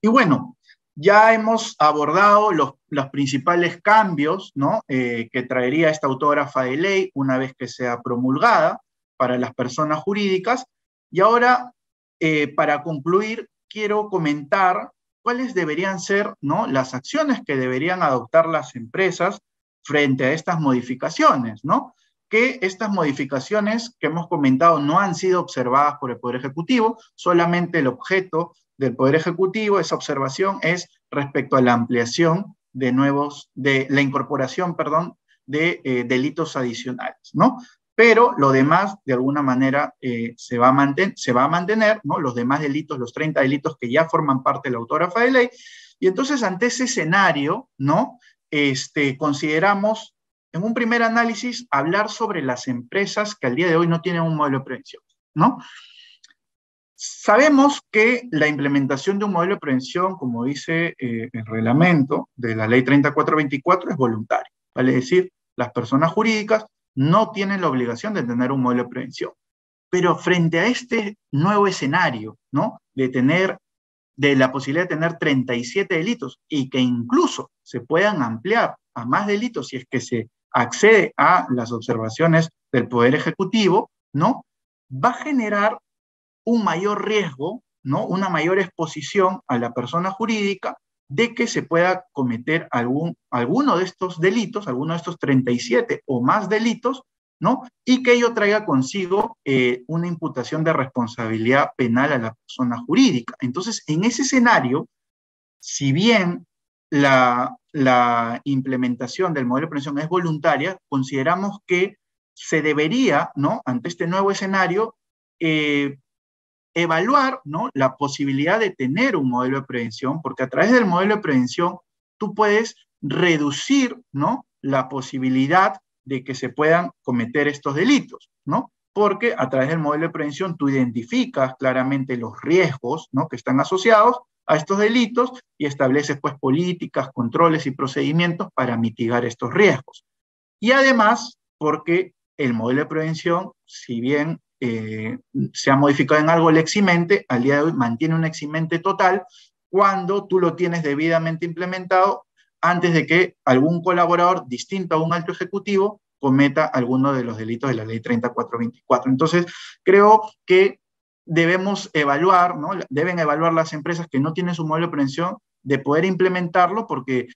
Y bueno, ya hemos abordado los, principales cambios. Eh, que traería esta autógrafa de ley una vez que sea promulgada para las personas jurídicas. Y ahora eh, para concluir, quiero comentar cuáles deberían ser ¿no? las acciones que deberían adoptar las empresas frente a estas modificaciones, ¿no? que estas modificaciones que hemos comentado no han sido observadas por el Poder Ejecutivo, solamente el objeto del Poder Ejecutivo, esa observación es respecto a la ampliación de nuevos, de la incorporación, perdón, de eh, delitos adicionales, ¿no? Pero lo demás de alguna manera eh, se, va a se va a mantener, ¿no? los demás delitos, los 30 delitos que ya forman parte de la autógrafa de ley, y entonces ante ese escenario, ¿no? Este, consideramos en un primer análisis hablar sobre las empresas que al día de hoy no tienen un modelo de prevención, ¿no? Sabemos que la implementación de un modelo de prevención, como dice eh, el reglamento de la ley 3424, es voluntario, vale decir, las personas jurídicas no tienen la obligación de tener un modelo de prevención. Pero frente a este nuevo escenario, ¿no? De tener, de la posibilidad de tener 37 delitos y que incluso se puedan ampliar a más delitos si es que se accede a las observaciones del Poder Ejecutivo, ¿no? Va a generar un mayor riesgo, ¿no? Una mayor exposición a la persona jurídica de que se pueda cometer algún, alguno de estos delitos, alguno de estos 37 o más delitos, ¿no? Y que ello traiga consigo eh, una imputación de responsabilidad penal a la persona jurídica. Entonces, en ese escenario, si bien la, implementación del modelo de prevención es voluntaria, consideramos que se debería, ¿no? Ante este nuevo escenario, eh, evaluar ¿no? la posibilidad de tener un modelo de prevención, porque a través del modelo de prevención tú puedes reducir ¿no? la posibilidad de que se puedan cometer estos delitos, ¿no? Porque a través del modelo de prevención tú identificas claramente los riesgos ¿no? que están asociados a estos delitos y estableces pues políticas, controles y procedimientos para mitigar estos riesgos. Y además, porque el modelo de prevención, si bien eh, se ha modificado en algo el eximente, al día de hoy mantiene un eximente total cuando tú lo tienes debidamente implementado antes de que algún colaborador distinto a un alto ejecutivo cometa alguno de los delitos de la ley 3424. Entonces, creo que debemos evaluar, ¿no? deben evaluar las empresas que no tienen su modelo de prevención de poder implementarlo porque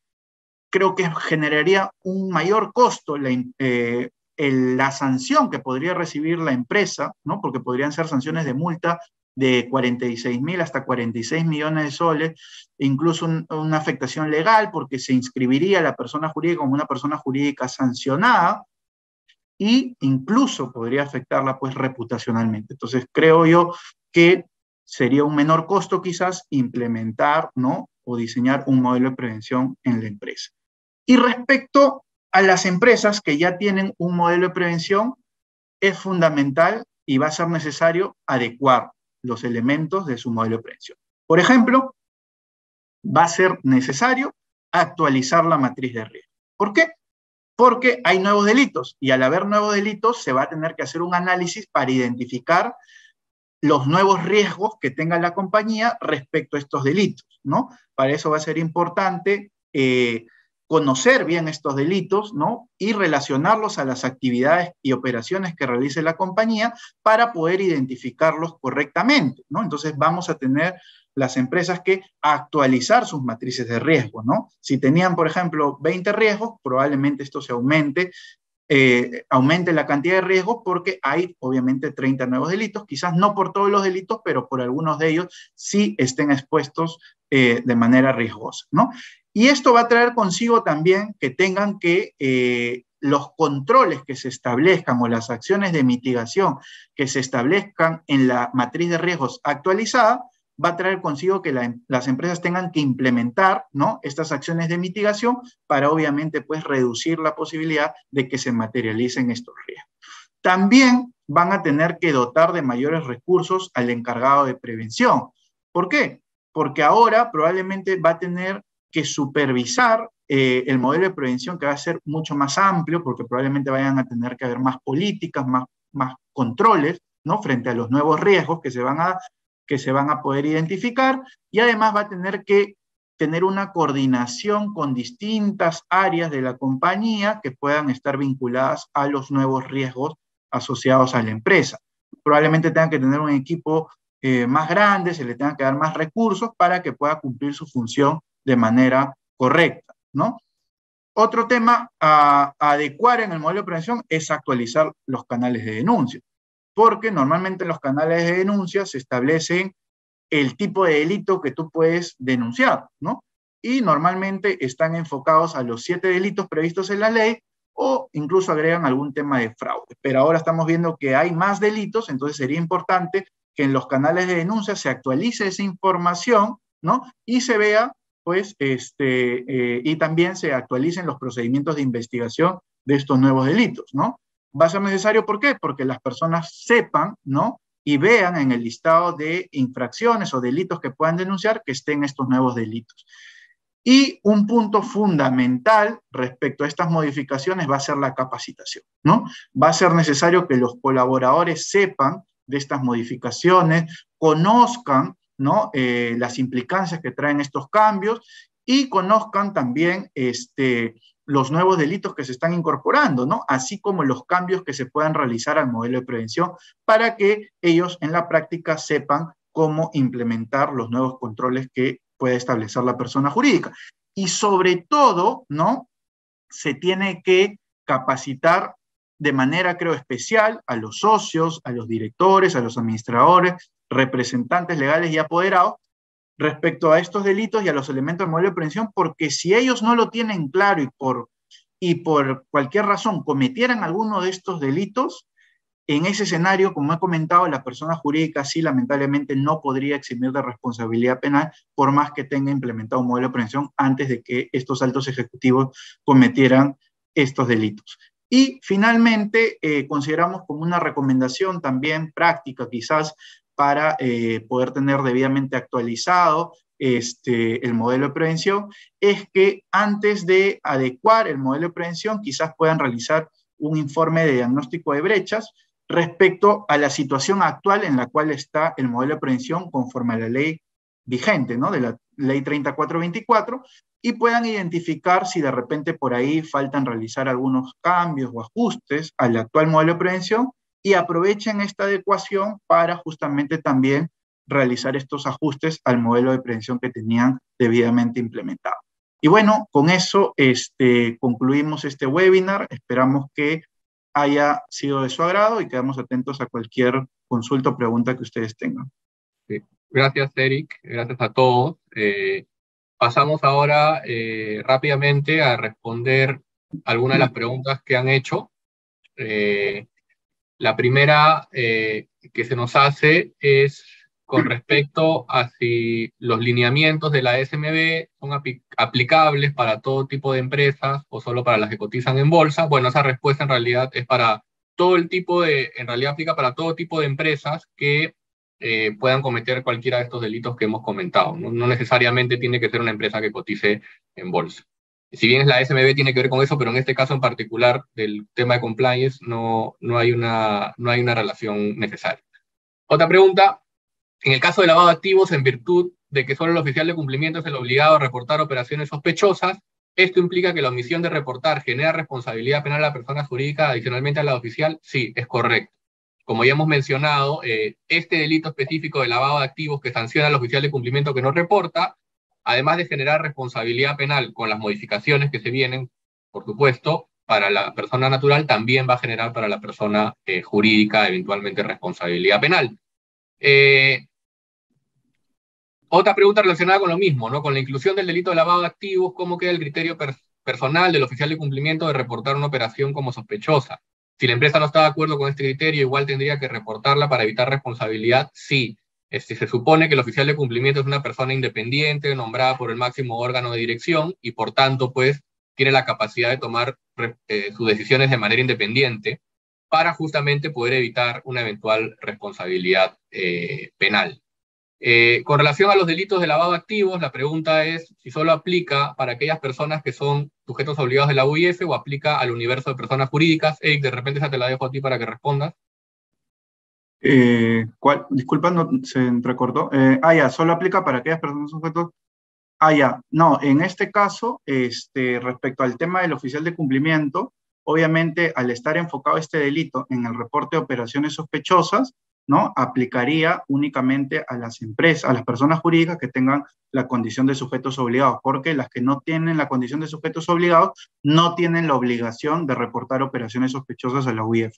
creo que generaría un mayor costo la, eh, la sanción que podría recibir la empresa, ¿no? porque podrían ser sanciones de multa de 46 mil hasta 46 millones de soles, incluso una afectación legal porque se inscribiría la persona jurídica como una persona jurídica sancionada y incluso podría afectarla pues reputacionalmente. Entonces creo yo que sería un menor costo quizás implementar, ¿no? o diseñar un modelo de prevención en la empresa. Y respecto a las empresas que ya tienen un modelo de prevención, es fundamental y va a ser necesario adecuar los elementos de su modelo de prevención. Por ejemplo, va a ser necesario actualizar la matriz de riesgo. ¿Por qué? Porque hay nuevos delitos y al haber nuevos delitos se va a tener que hacer un análisis para identificar los nuevos riesgos que tenga la compañía respecto a estos delitos, ¿no? Para eso va a ser importante eh, conocer bien estos delitos, ¿no? Y relacionarlos a las actividades y operaciones que realice la compañía para poder identificarlos correctamente, ¿no? Entonces vamos a tener las empresas que actualizar sus matrices de riesgo, ¿no? Si tenían, por ejemplo, 20 riesgos, probablemente esto se aumente eh, aumente la cantidad de riesgos porque hay obviamente 30 nuevos delitos, quizás no por todos los delitos, pero por algunos de ellos sí estén expuestos eh, de manera riesgosa, ¿no? Y esto va a traer consigo también que tengan que eh, los controles que se establezcan o las acciones de mitigación que se establezcan en la matriz de riesgos actualizada, va a traer consigo que las empresas tengan que implementar ¿no? estas acciones de mitigación para obviamente pues reducir la posibilidad de que se materialicen estos riesgos. También van a tener que dotar de mayores recursos al encargado de prevención. ¿Por qué? Porque ahora probablemente va a tener que supervisar eh, el modelo de prevención que va a ser mucho más amplio, porque probablemente vayan a tener que haber más políticas, más, más controles, ¿no? Frente a los nuevos riesgos que se, van a, que se van a poder identificar, y además va a tener que tener una coordinación con distintas áreas de la compañía que puedan estar vinculadas a los nuevos riesgos asociados a la empresa. Probablemente tengan que tener un equipo eh, más grande, se le tengan que dar más recursos para que pueda cumplir su función de manera correcta, ¿no? Otro tema a, adecuar en el modelo de prevención es actualizar los canales de denuncia, porque normalmente en los canales de denuncia se establecen el tipo de delito que tú puedes denunciar, ¿no? Y normalmente están enfocados a los siete delitos previstos en la ley o incluso agregan algún tema de fraude. Pero ahora estamos viendo que hay más delitos, entonces sería importante que en los canales de denuncia se actualice esa información, ¿no? Y se vea pues, este, eh, y también se actualicen los procedimientos de investigación de estos nuevos delitos, ¿no? Va a ser necesario, ¿por qué? Porque las personas sepan, ¿no? Y vean en el listado de infracciones o delitos que puedan denunciar que estén estos nuevos delitos. Y un punto fundamental respecto a estas modificaciones va a ser la capacitación, ¿no? Va a ser necesario que los colaboradores sepan de estas modificaciones, conozcan ¿no? Eh, las implicancias que traen estos cambios y conozcan también este, los nuevos delitos que se están incorporando, ¿no? Así como los cambios que se puedan realizar al modelo de prevención para que ellos en la práctica sepan cómo implementar los nuevos controles que puede establecer la persona jurídica. Y sobre todo, ¿no? Se tiene que capacitar de manera, creo, especial a los socios, a los directores, a los administradores, representantes legales y apoderados respecto a estos delitos y a los elementos del modelo de prevención, porque si ellos no lo tienen claro y por, y por cualquier razón cometieran alguno de estos delitos, en ese escenario, como he comentado, la persona jurídica sí lamentablemente no podría eximir de responsabilidad penal por más que tenga implementado un modelo de prevención antes de que estos altos ejecutivos cometieran estos delitos. Y finalmente, eh, consideramos como una recomendación también práctica quizás para eh, poder tener debidamente actualizado este, el modelo de prevención, es que antes de adecuar el modelo de prevención, quizás puedan realizar un informe de diagnóstico de brechas respecto a la situación actual en la cual está el modelo de prevención conforme a la ley vigente, ¿no? De la ley 3424, y puedan identificar si de repente por ahí faltan realizar algunos cambios o ajustes al actual modelo de prevención y aprovechen esta adecuación para justamente también realizar estos ajustes al modelo de prevención que tenían debidamente implementado. Y bueno, con eso este, concluimos este webinar. Esperamos que haya sido de su agrado y quedamos atentos a cualquier consulta o pregunta que ustedes tengan. Gracias, Eric. Gracias a todos. Eh, pasamos ahora eh, rápidamente a responder algunas de las preguntas que han hecho. Eh, la primera que se nos hace es con respecto a si los lineamientos de la SMB son aplicables para todo tipo de empresas o solo para las que cotizan en bolsa. Bueno, esa respuesta en realidad es para todo el tipo de, en realidad aplica para todo tipo de empresas que eh, puedan cometer cualquiera de estos delitos que hemos comentado. no necesariamente tiene que ser una empresa que cotice en bolsa. Si bien la SMB tiene que ver con eso, pero en este caso en particular del tema de compliance no, no, hay, una, no hay una relación necesaria. Otra pregunta, en el caso de lavado de activos, en virtud de que solo el oficial de cumplimiento es el obligado a reportar operaciones sospechosas, esto implica que la omisión de reportar genera responsabilidad penal a la persona jurídica adicionalmente a la oficial. Sí, es correcto. Como ya hemos mencionado, eh, este delito específico de lavado de activos que sanciona al oficial de cumplimiento que no reporta, además de generar responsabilidad penal con las modificaciones que se vienen, por supuesto, para la persona natural, también va a generar para la persona eh, jurídica eventualmente responsabilidad penal. Eh, otra pregunta relacionada con lo mismo, ¿no? Con la inclusión del delito de lavado de activos, ¿cómo queda el criterio personal del oficial de cumplimiento de reportar una operación como sospechosa? Si la empresa no está de acuerdo con este criterio, igual tendría que reportarla para evitar responsabilidad. Sí, este, se supone que el oficial de cumplimiento es una persona independiente, nombrada por el máximo órgano de dirección y por tanto, pues, tiene la capacidad de tomar eh, sus decisiones de manera independiente para justamente poder evitar una eventual responsabilidad eh, penal. Eh, con relación a los delitos de lavado de activos, la pregunta es si solo aplica para aquellas personas que son sujetos obligados de la UIF o aplica al universo de personas jurídicas. Eric, de repente esa te la dejo a ti para que respondas. Eh, ¿cuál? Disculpa, no, se entrecortó. Eh, ah, ya, solo aplica para aquellas personas sujetos. Ah, ya, no, en este caso, este, respecto al tema del oficial de cumplimiento, obviamente al estar enfocado este delito en el reporte de operaciones sospechosas, ¿no? Aplicaría únicamente a las empresas, a las personas jurídicas que tengan la condición de sujetos obligados, porque las que no tienen la condición de sujetos obligados no tienen la obligación de reportar operaciones sospechosas a la UIF.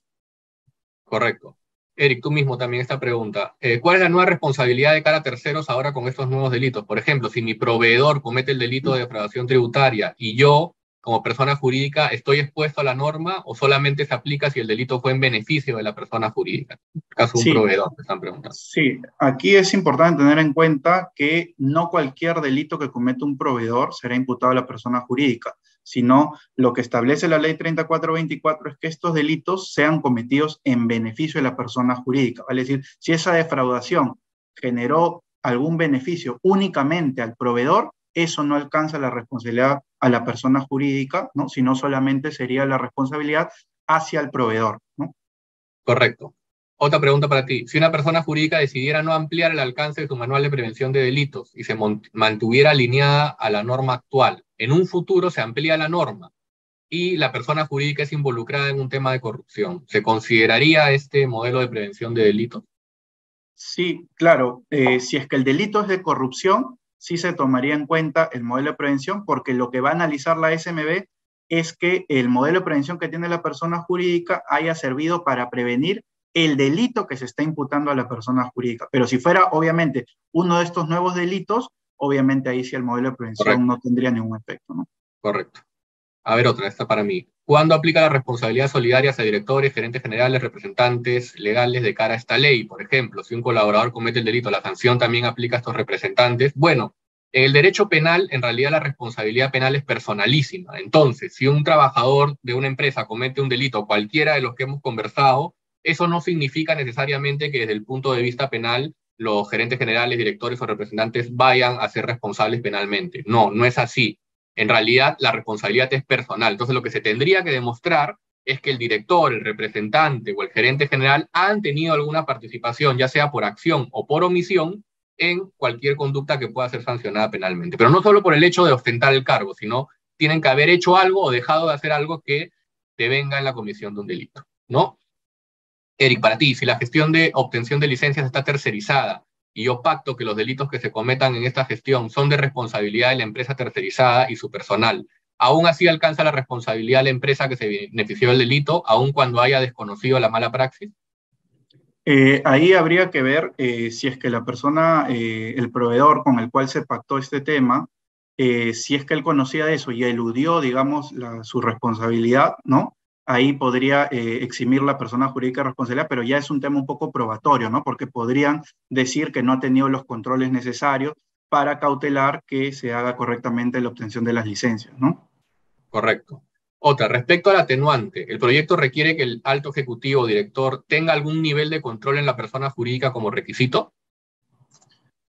Correcto. Eric, tú mismo también esta pregunta. Eh, ¿Cuál es la nueva responsabilidad de cara a terceros ahora con estos nuevos delitos? Por ejemplo, si mi proveedor comete el delito de defraudación tributaria y yo como persona jurídica, ¿estoy expuesto a la norma o solamente se aplica si el delito fue en beneficio de la persona jurídica? En el caso de un proveedor, me están preguntando. Sí, aquí es importante tener en cuenta que no cualquier delito que comete un proveedor será imputado a la persona jurídica, sino lo que establece la ley 3424 es que estos delitos sean cometidos en beneficio de la persona jurídica. Es decir, si esa defraudación generó algún beneficio únicamente al proveedor, eso no alcanza la responsabilidad a la persona jurídica, ¿no? sino solamente sería la responsabilidad hacia el proveedor. Correcto. Otra pregunta para ti. Si una persona jurídica decidiera no ampliar el alcance de su manual de prevención de delitos y se mantuviera alineada a la norma actual, en un futuro se amplía la norma, y la persona jurídica es involucrada en un tema de corrupción. ¿Se consideraría este modelo de prevención de delitos? Sí, claro. Eh, si es que el delito es de corrupción, sí se tomaría en cuenta el modelo de prevención, porque lo que va a analizar la SMB es que el modelo de prevención que tiene la persona jurídica haya servido para prevenir el delito que se está imputando a la persona jurídica. Pero si fuera, obviamente, uno de estos nuevos delitos, obviamente ahí sí el modelo de prevención no tendría ningún efecto, ¿no? Correcto. A ver, otra, esta para mí. ¿Cuándo aplica la responsabilidad solidaria a directores, gerentes generales, representantes legales de cara a esta ley? Por ejemplo, si un colaborador comete el delito, la sanción también aplica a estos representantes. Bueno, en el derecho penal, en realidad la responsabilidad penal es personalísima. Entonces, si un trabajador de una empresa comete un delito, cualquiera de los que hemos conversado, eso no significa necesariamente que desde el punto de vista penal los gerentes generales, directores o representantes vayan a ser responsables penalmente. No, no es así en realidad la responsabilidad es personal. Entonces lo que se tendría que demostrar es que el director, el representante o el gerente general han tenido alguna participación, ya sea por acción o por omisión, en cualquier conducta que pueda ser sancionada penalmente. Pero no solo por el hecho de ostentar el cargo, sino tienen que haber hecho algo o dejado de hacer algo que te venga en la comisión de un delito, ¿no? Eric, para ti, si la gestión de obtención de licencias está tercerizada y yo pacto que los delitos que se cometan en esta gestión son de responsabilidad de la empresa tercerizada y su personal. Aún así alcanza la responsabilidad de la empresa que se benefició del delito, aun cuando haya desconocido la mala praxis. Eh, ahí habría que ver eh, si es que la persona, eh, el proveedor con el cual se pactó este tema, si es que él conocía eso y eludió, digamos, su responsabilidad, ¿no? Ahí podría eh, eximir la persona jurídica responsabilidad, pero ya es un tema un poco probatorio, ¿no? Porque podrían decir que no ha tenido los controles necesarios para cautelar que se haga correctamente la obtención de las licencias, ¿no? Correcto. Otra, respecto al atenuante, ¿el proyecto requiere que el alto ejecutivo o director tenga algún nivel de control en la persona jurídica como requisito?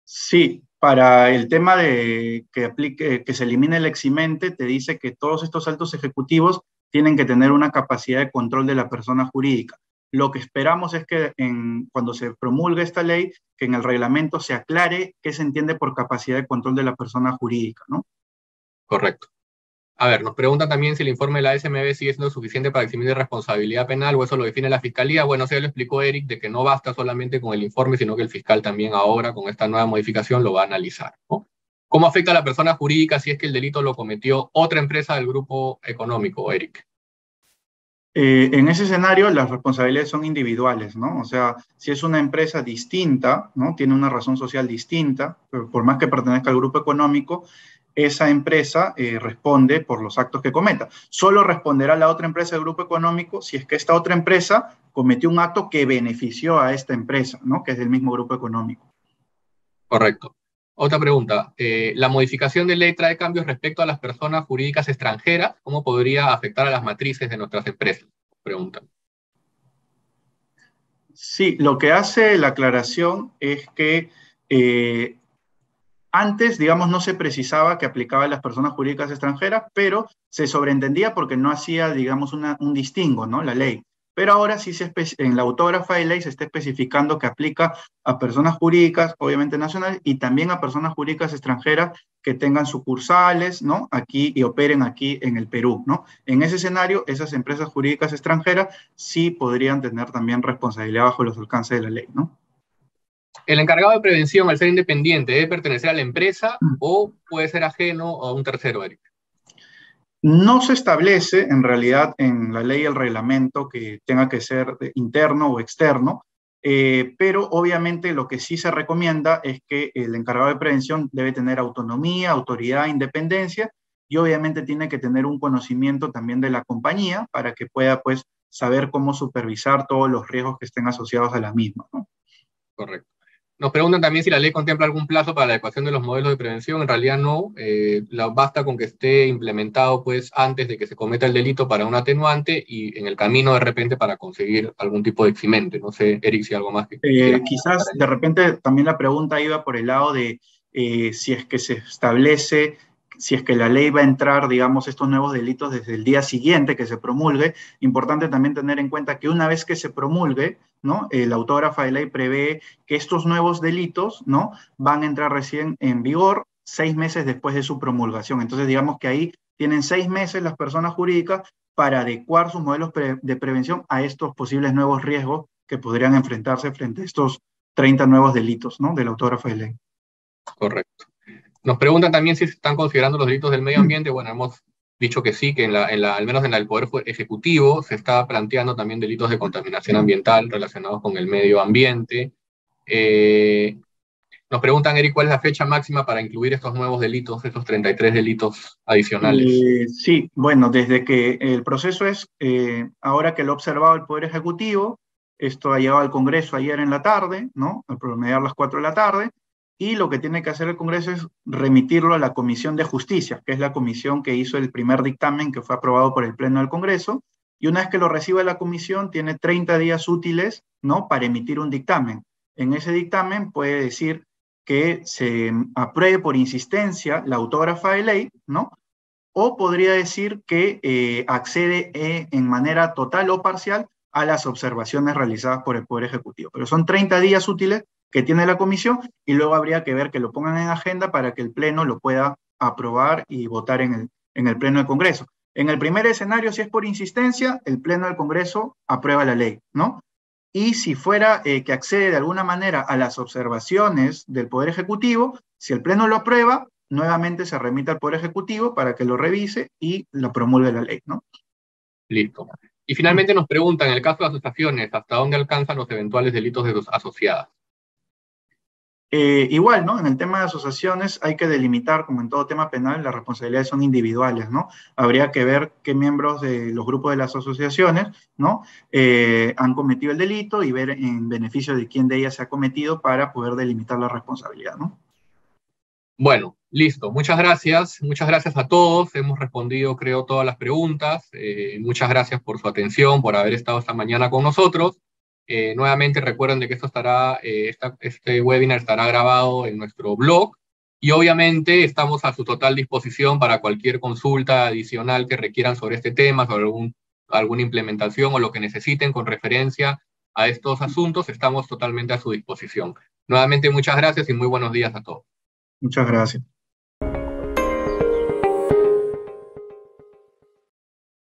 Sí, para el tema de que, aplique, que se elimine el eximente, te dice que todos estos altos ejecutivos tienen que tener una capacidad de control de la persona jurídica. Lo que esperamos es que cuando se promulgue esta ley, que en el reglamento se aclare qué se entiende por capacidad de control de la persona jurídica, ¿no? Correcto. A ver, nos preguntan también si el informe de la SMB sigue siendo suficiente para eximir de responsabilidad penal o eso lo define la Fiscalía. Bueno, se lo explicó Eric de que no basta solamente con el informe, sino que el fiscal también ahora con esta nueva modificación lo va a analizar. ¿no? ¿Cómo afecta a la persona jurídica si es que el delito lo cometió otra empresa del grupo económico, Eric? Eh, en ese escenario, las responsabilidades son individuales, ¿no? O sea, si es una empresa distinta, ¿no? Tiene una razón social distinta, por más que pertenezca al grupo económico, esa empresa eh, responde por los actos que cometa. Solo responderá la otra empresa del grupo económico si es que esta otra empresa cometió un acto que benefició a esta empresa, ¿no? Que es del mismo grupo económico. Correcto. Otra pregunta. Eh, ¿La modificación de ley trae cambios respecto a las personas jurídicas extranjeras? ¿Cómo podría afectar a las matrices de nuestras empresas? Preguntan. Sí, lo que hace la aclaración es que eh, antes, digamos, no se precisaba que aplicaba a las personas jurídicas extranjeras, pero se sobreentendía porque no hacía, digamos, un distingo, ¿no? La ley pero ahora sí se en la autógrafa de ley se está especificando que aplica a personas jurídicas, obviamente nacionales, y también a personas jurídicas extranjeras que tengan sucursales, ¿no? Aquí y operen aquí en el Perú, ¿no? En ese escenario, esas empresas jurídicas extranjeras sí podrían tener también responsabilidad bajo los alcances de la ley, ¿no? El encargado de prevención, al ser independiente, debe pertenecer a la empresa mm. o puede ser ajeno a un tercero, Eric. No se establece en realidad en la ley el reglamento que tenga que ser interno o externo, eh, pero obviamente lo que sí se recomienda es que el encargado de prevención debe tener autonomía, autoridad, independencia y obviamente tiene que tener un conocimiento también de la compañía para que pueda pues saber cómo supervisar todos los riesgos que estén asociados a la misma. Correcto. Nos preguntan también si la ley contempla algún plazo para la adecuación de los modelos de prevención. En realidad no. Eh, basta con que esté implementado pues, antes de que se cometa el delito para un atenuante y en el camino de repente para conseguir algún tipo de eximente. No sé, Eric, si algo más que... Eh, quizás de repente también la pregunta iba por el lado de eh, si es que se establece si es que la ley va a entrar, digamos, estos nuevos delitos desde el día siguiente que se promulgue, importante también tener en cuenta que una vez que se promulgue, ¿no? El autógrafa de ley prevé que estos nuevos delitos, ¿no? Van a entrar recién en vigor seis meses después de su promulgación. Entonces, digamos que ahí tienen seis meses las personas jurídicas para adecuar sus modelos de prevención a estos posibles nuevos riesgos que podrían enfrentarse frente a estos 30 nuevos delitos ¿no? del autógrafo de ley. Correcto. Nos preguntan también si se están considerando los delitos del medio ambiente. Bueno, hemos dicho que sí, que en la, en la, al menos en el Poder Ejecutivo se está planteando también delitos de contaminación ambiental relacionados con el medio ambiente. Eh, nos preguntan, Eric, ¿cuál es la fecha máxima para incluir estos nuevos delitos, estos 33 delitos adicionales? Eh, sí, bueno, desde que el proceso es, eh, ahora que lo ha observado el Poder Ejecutivo, esto ha llegado al Congreso ayer en la tarde, ¿no? Al promediar las 4 de la tarde, y lo que tiene que hacer el Congreso es remitirlo a la Comisión de Justicia, que es la comisión que hizo el primer dictamen que fue aprobado por el Pleno del Congreso, y una vez que lo reciba la comisión, tiene 30 días útiles, ¿no? Para emitir un dictamen. En ese dictamen puede decir que se apruebe por insistencia la autógrafa de ley, ¿no? O podría decir que eh, accede eh, en manera total o parcial a las observaciones realizadas por el Poder Ejecutivo. Pero son 30 días útiles que tiene la comisión y luego habría que ver que lo pongan en agenda para que el Pleno lo pueda aprobar y votar en el, en el Pleno del Congreso. En el primer escenario, si es por insistencia, el Pleno del Congreso aprueba la ley, ¿no? y si fuera eh, que accede de alguna manera a las observaciones del Poder Ejecutivo, si el Pleno lo aprueba, nuevamente se remite al Poder Ejecutivo para que lo revise y lo promulgue la ley, ¿no? Listo. Y finalmente nos preguntan, en el caso de asociaciones, ¿hasta dónde alcanzan los eventuales delitos de los asociadas? Eh, igual, ¿no? En el tema de asociaciones hay que delimitar, como en todo tema penal, las responsabilidades son individuales, ¿no? Habría que ver qué miembros de los grupos de las asociaciones, ¿no? Eh, han cometido el delito y ver en beneficio de quién de ellas se ha cometido para poder delimitar la responsabilidad, ¿no? Bueno, listo. Muchas gracias. Muchas gracias a todos. Hemos respondido, creo, todas las preguntas. Eh, muchas gracias por su atención, por haber estado esta mañana con nosotros. Eh, nuevamente recuerden de que esto estará, eh, este webinar estará grabado en nuestro blog y obviamente estamos a su total disposición para cualquier consulta adicional que requieran sobre este tema, sobre algún, alguna implementación o lo que necesiten con referencia a estos asuntos, estamos totalmente a su disposición. Nuevamente muchas gracias y muy buenos días a todos. Muchas gracias.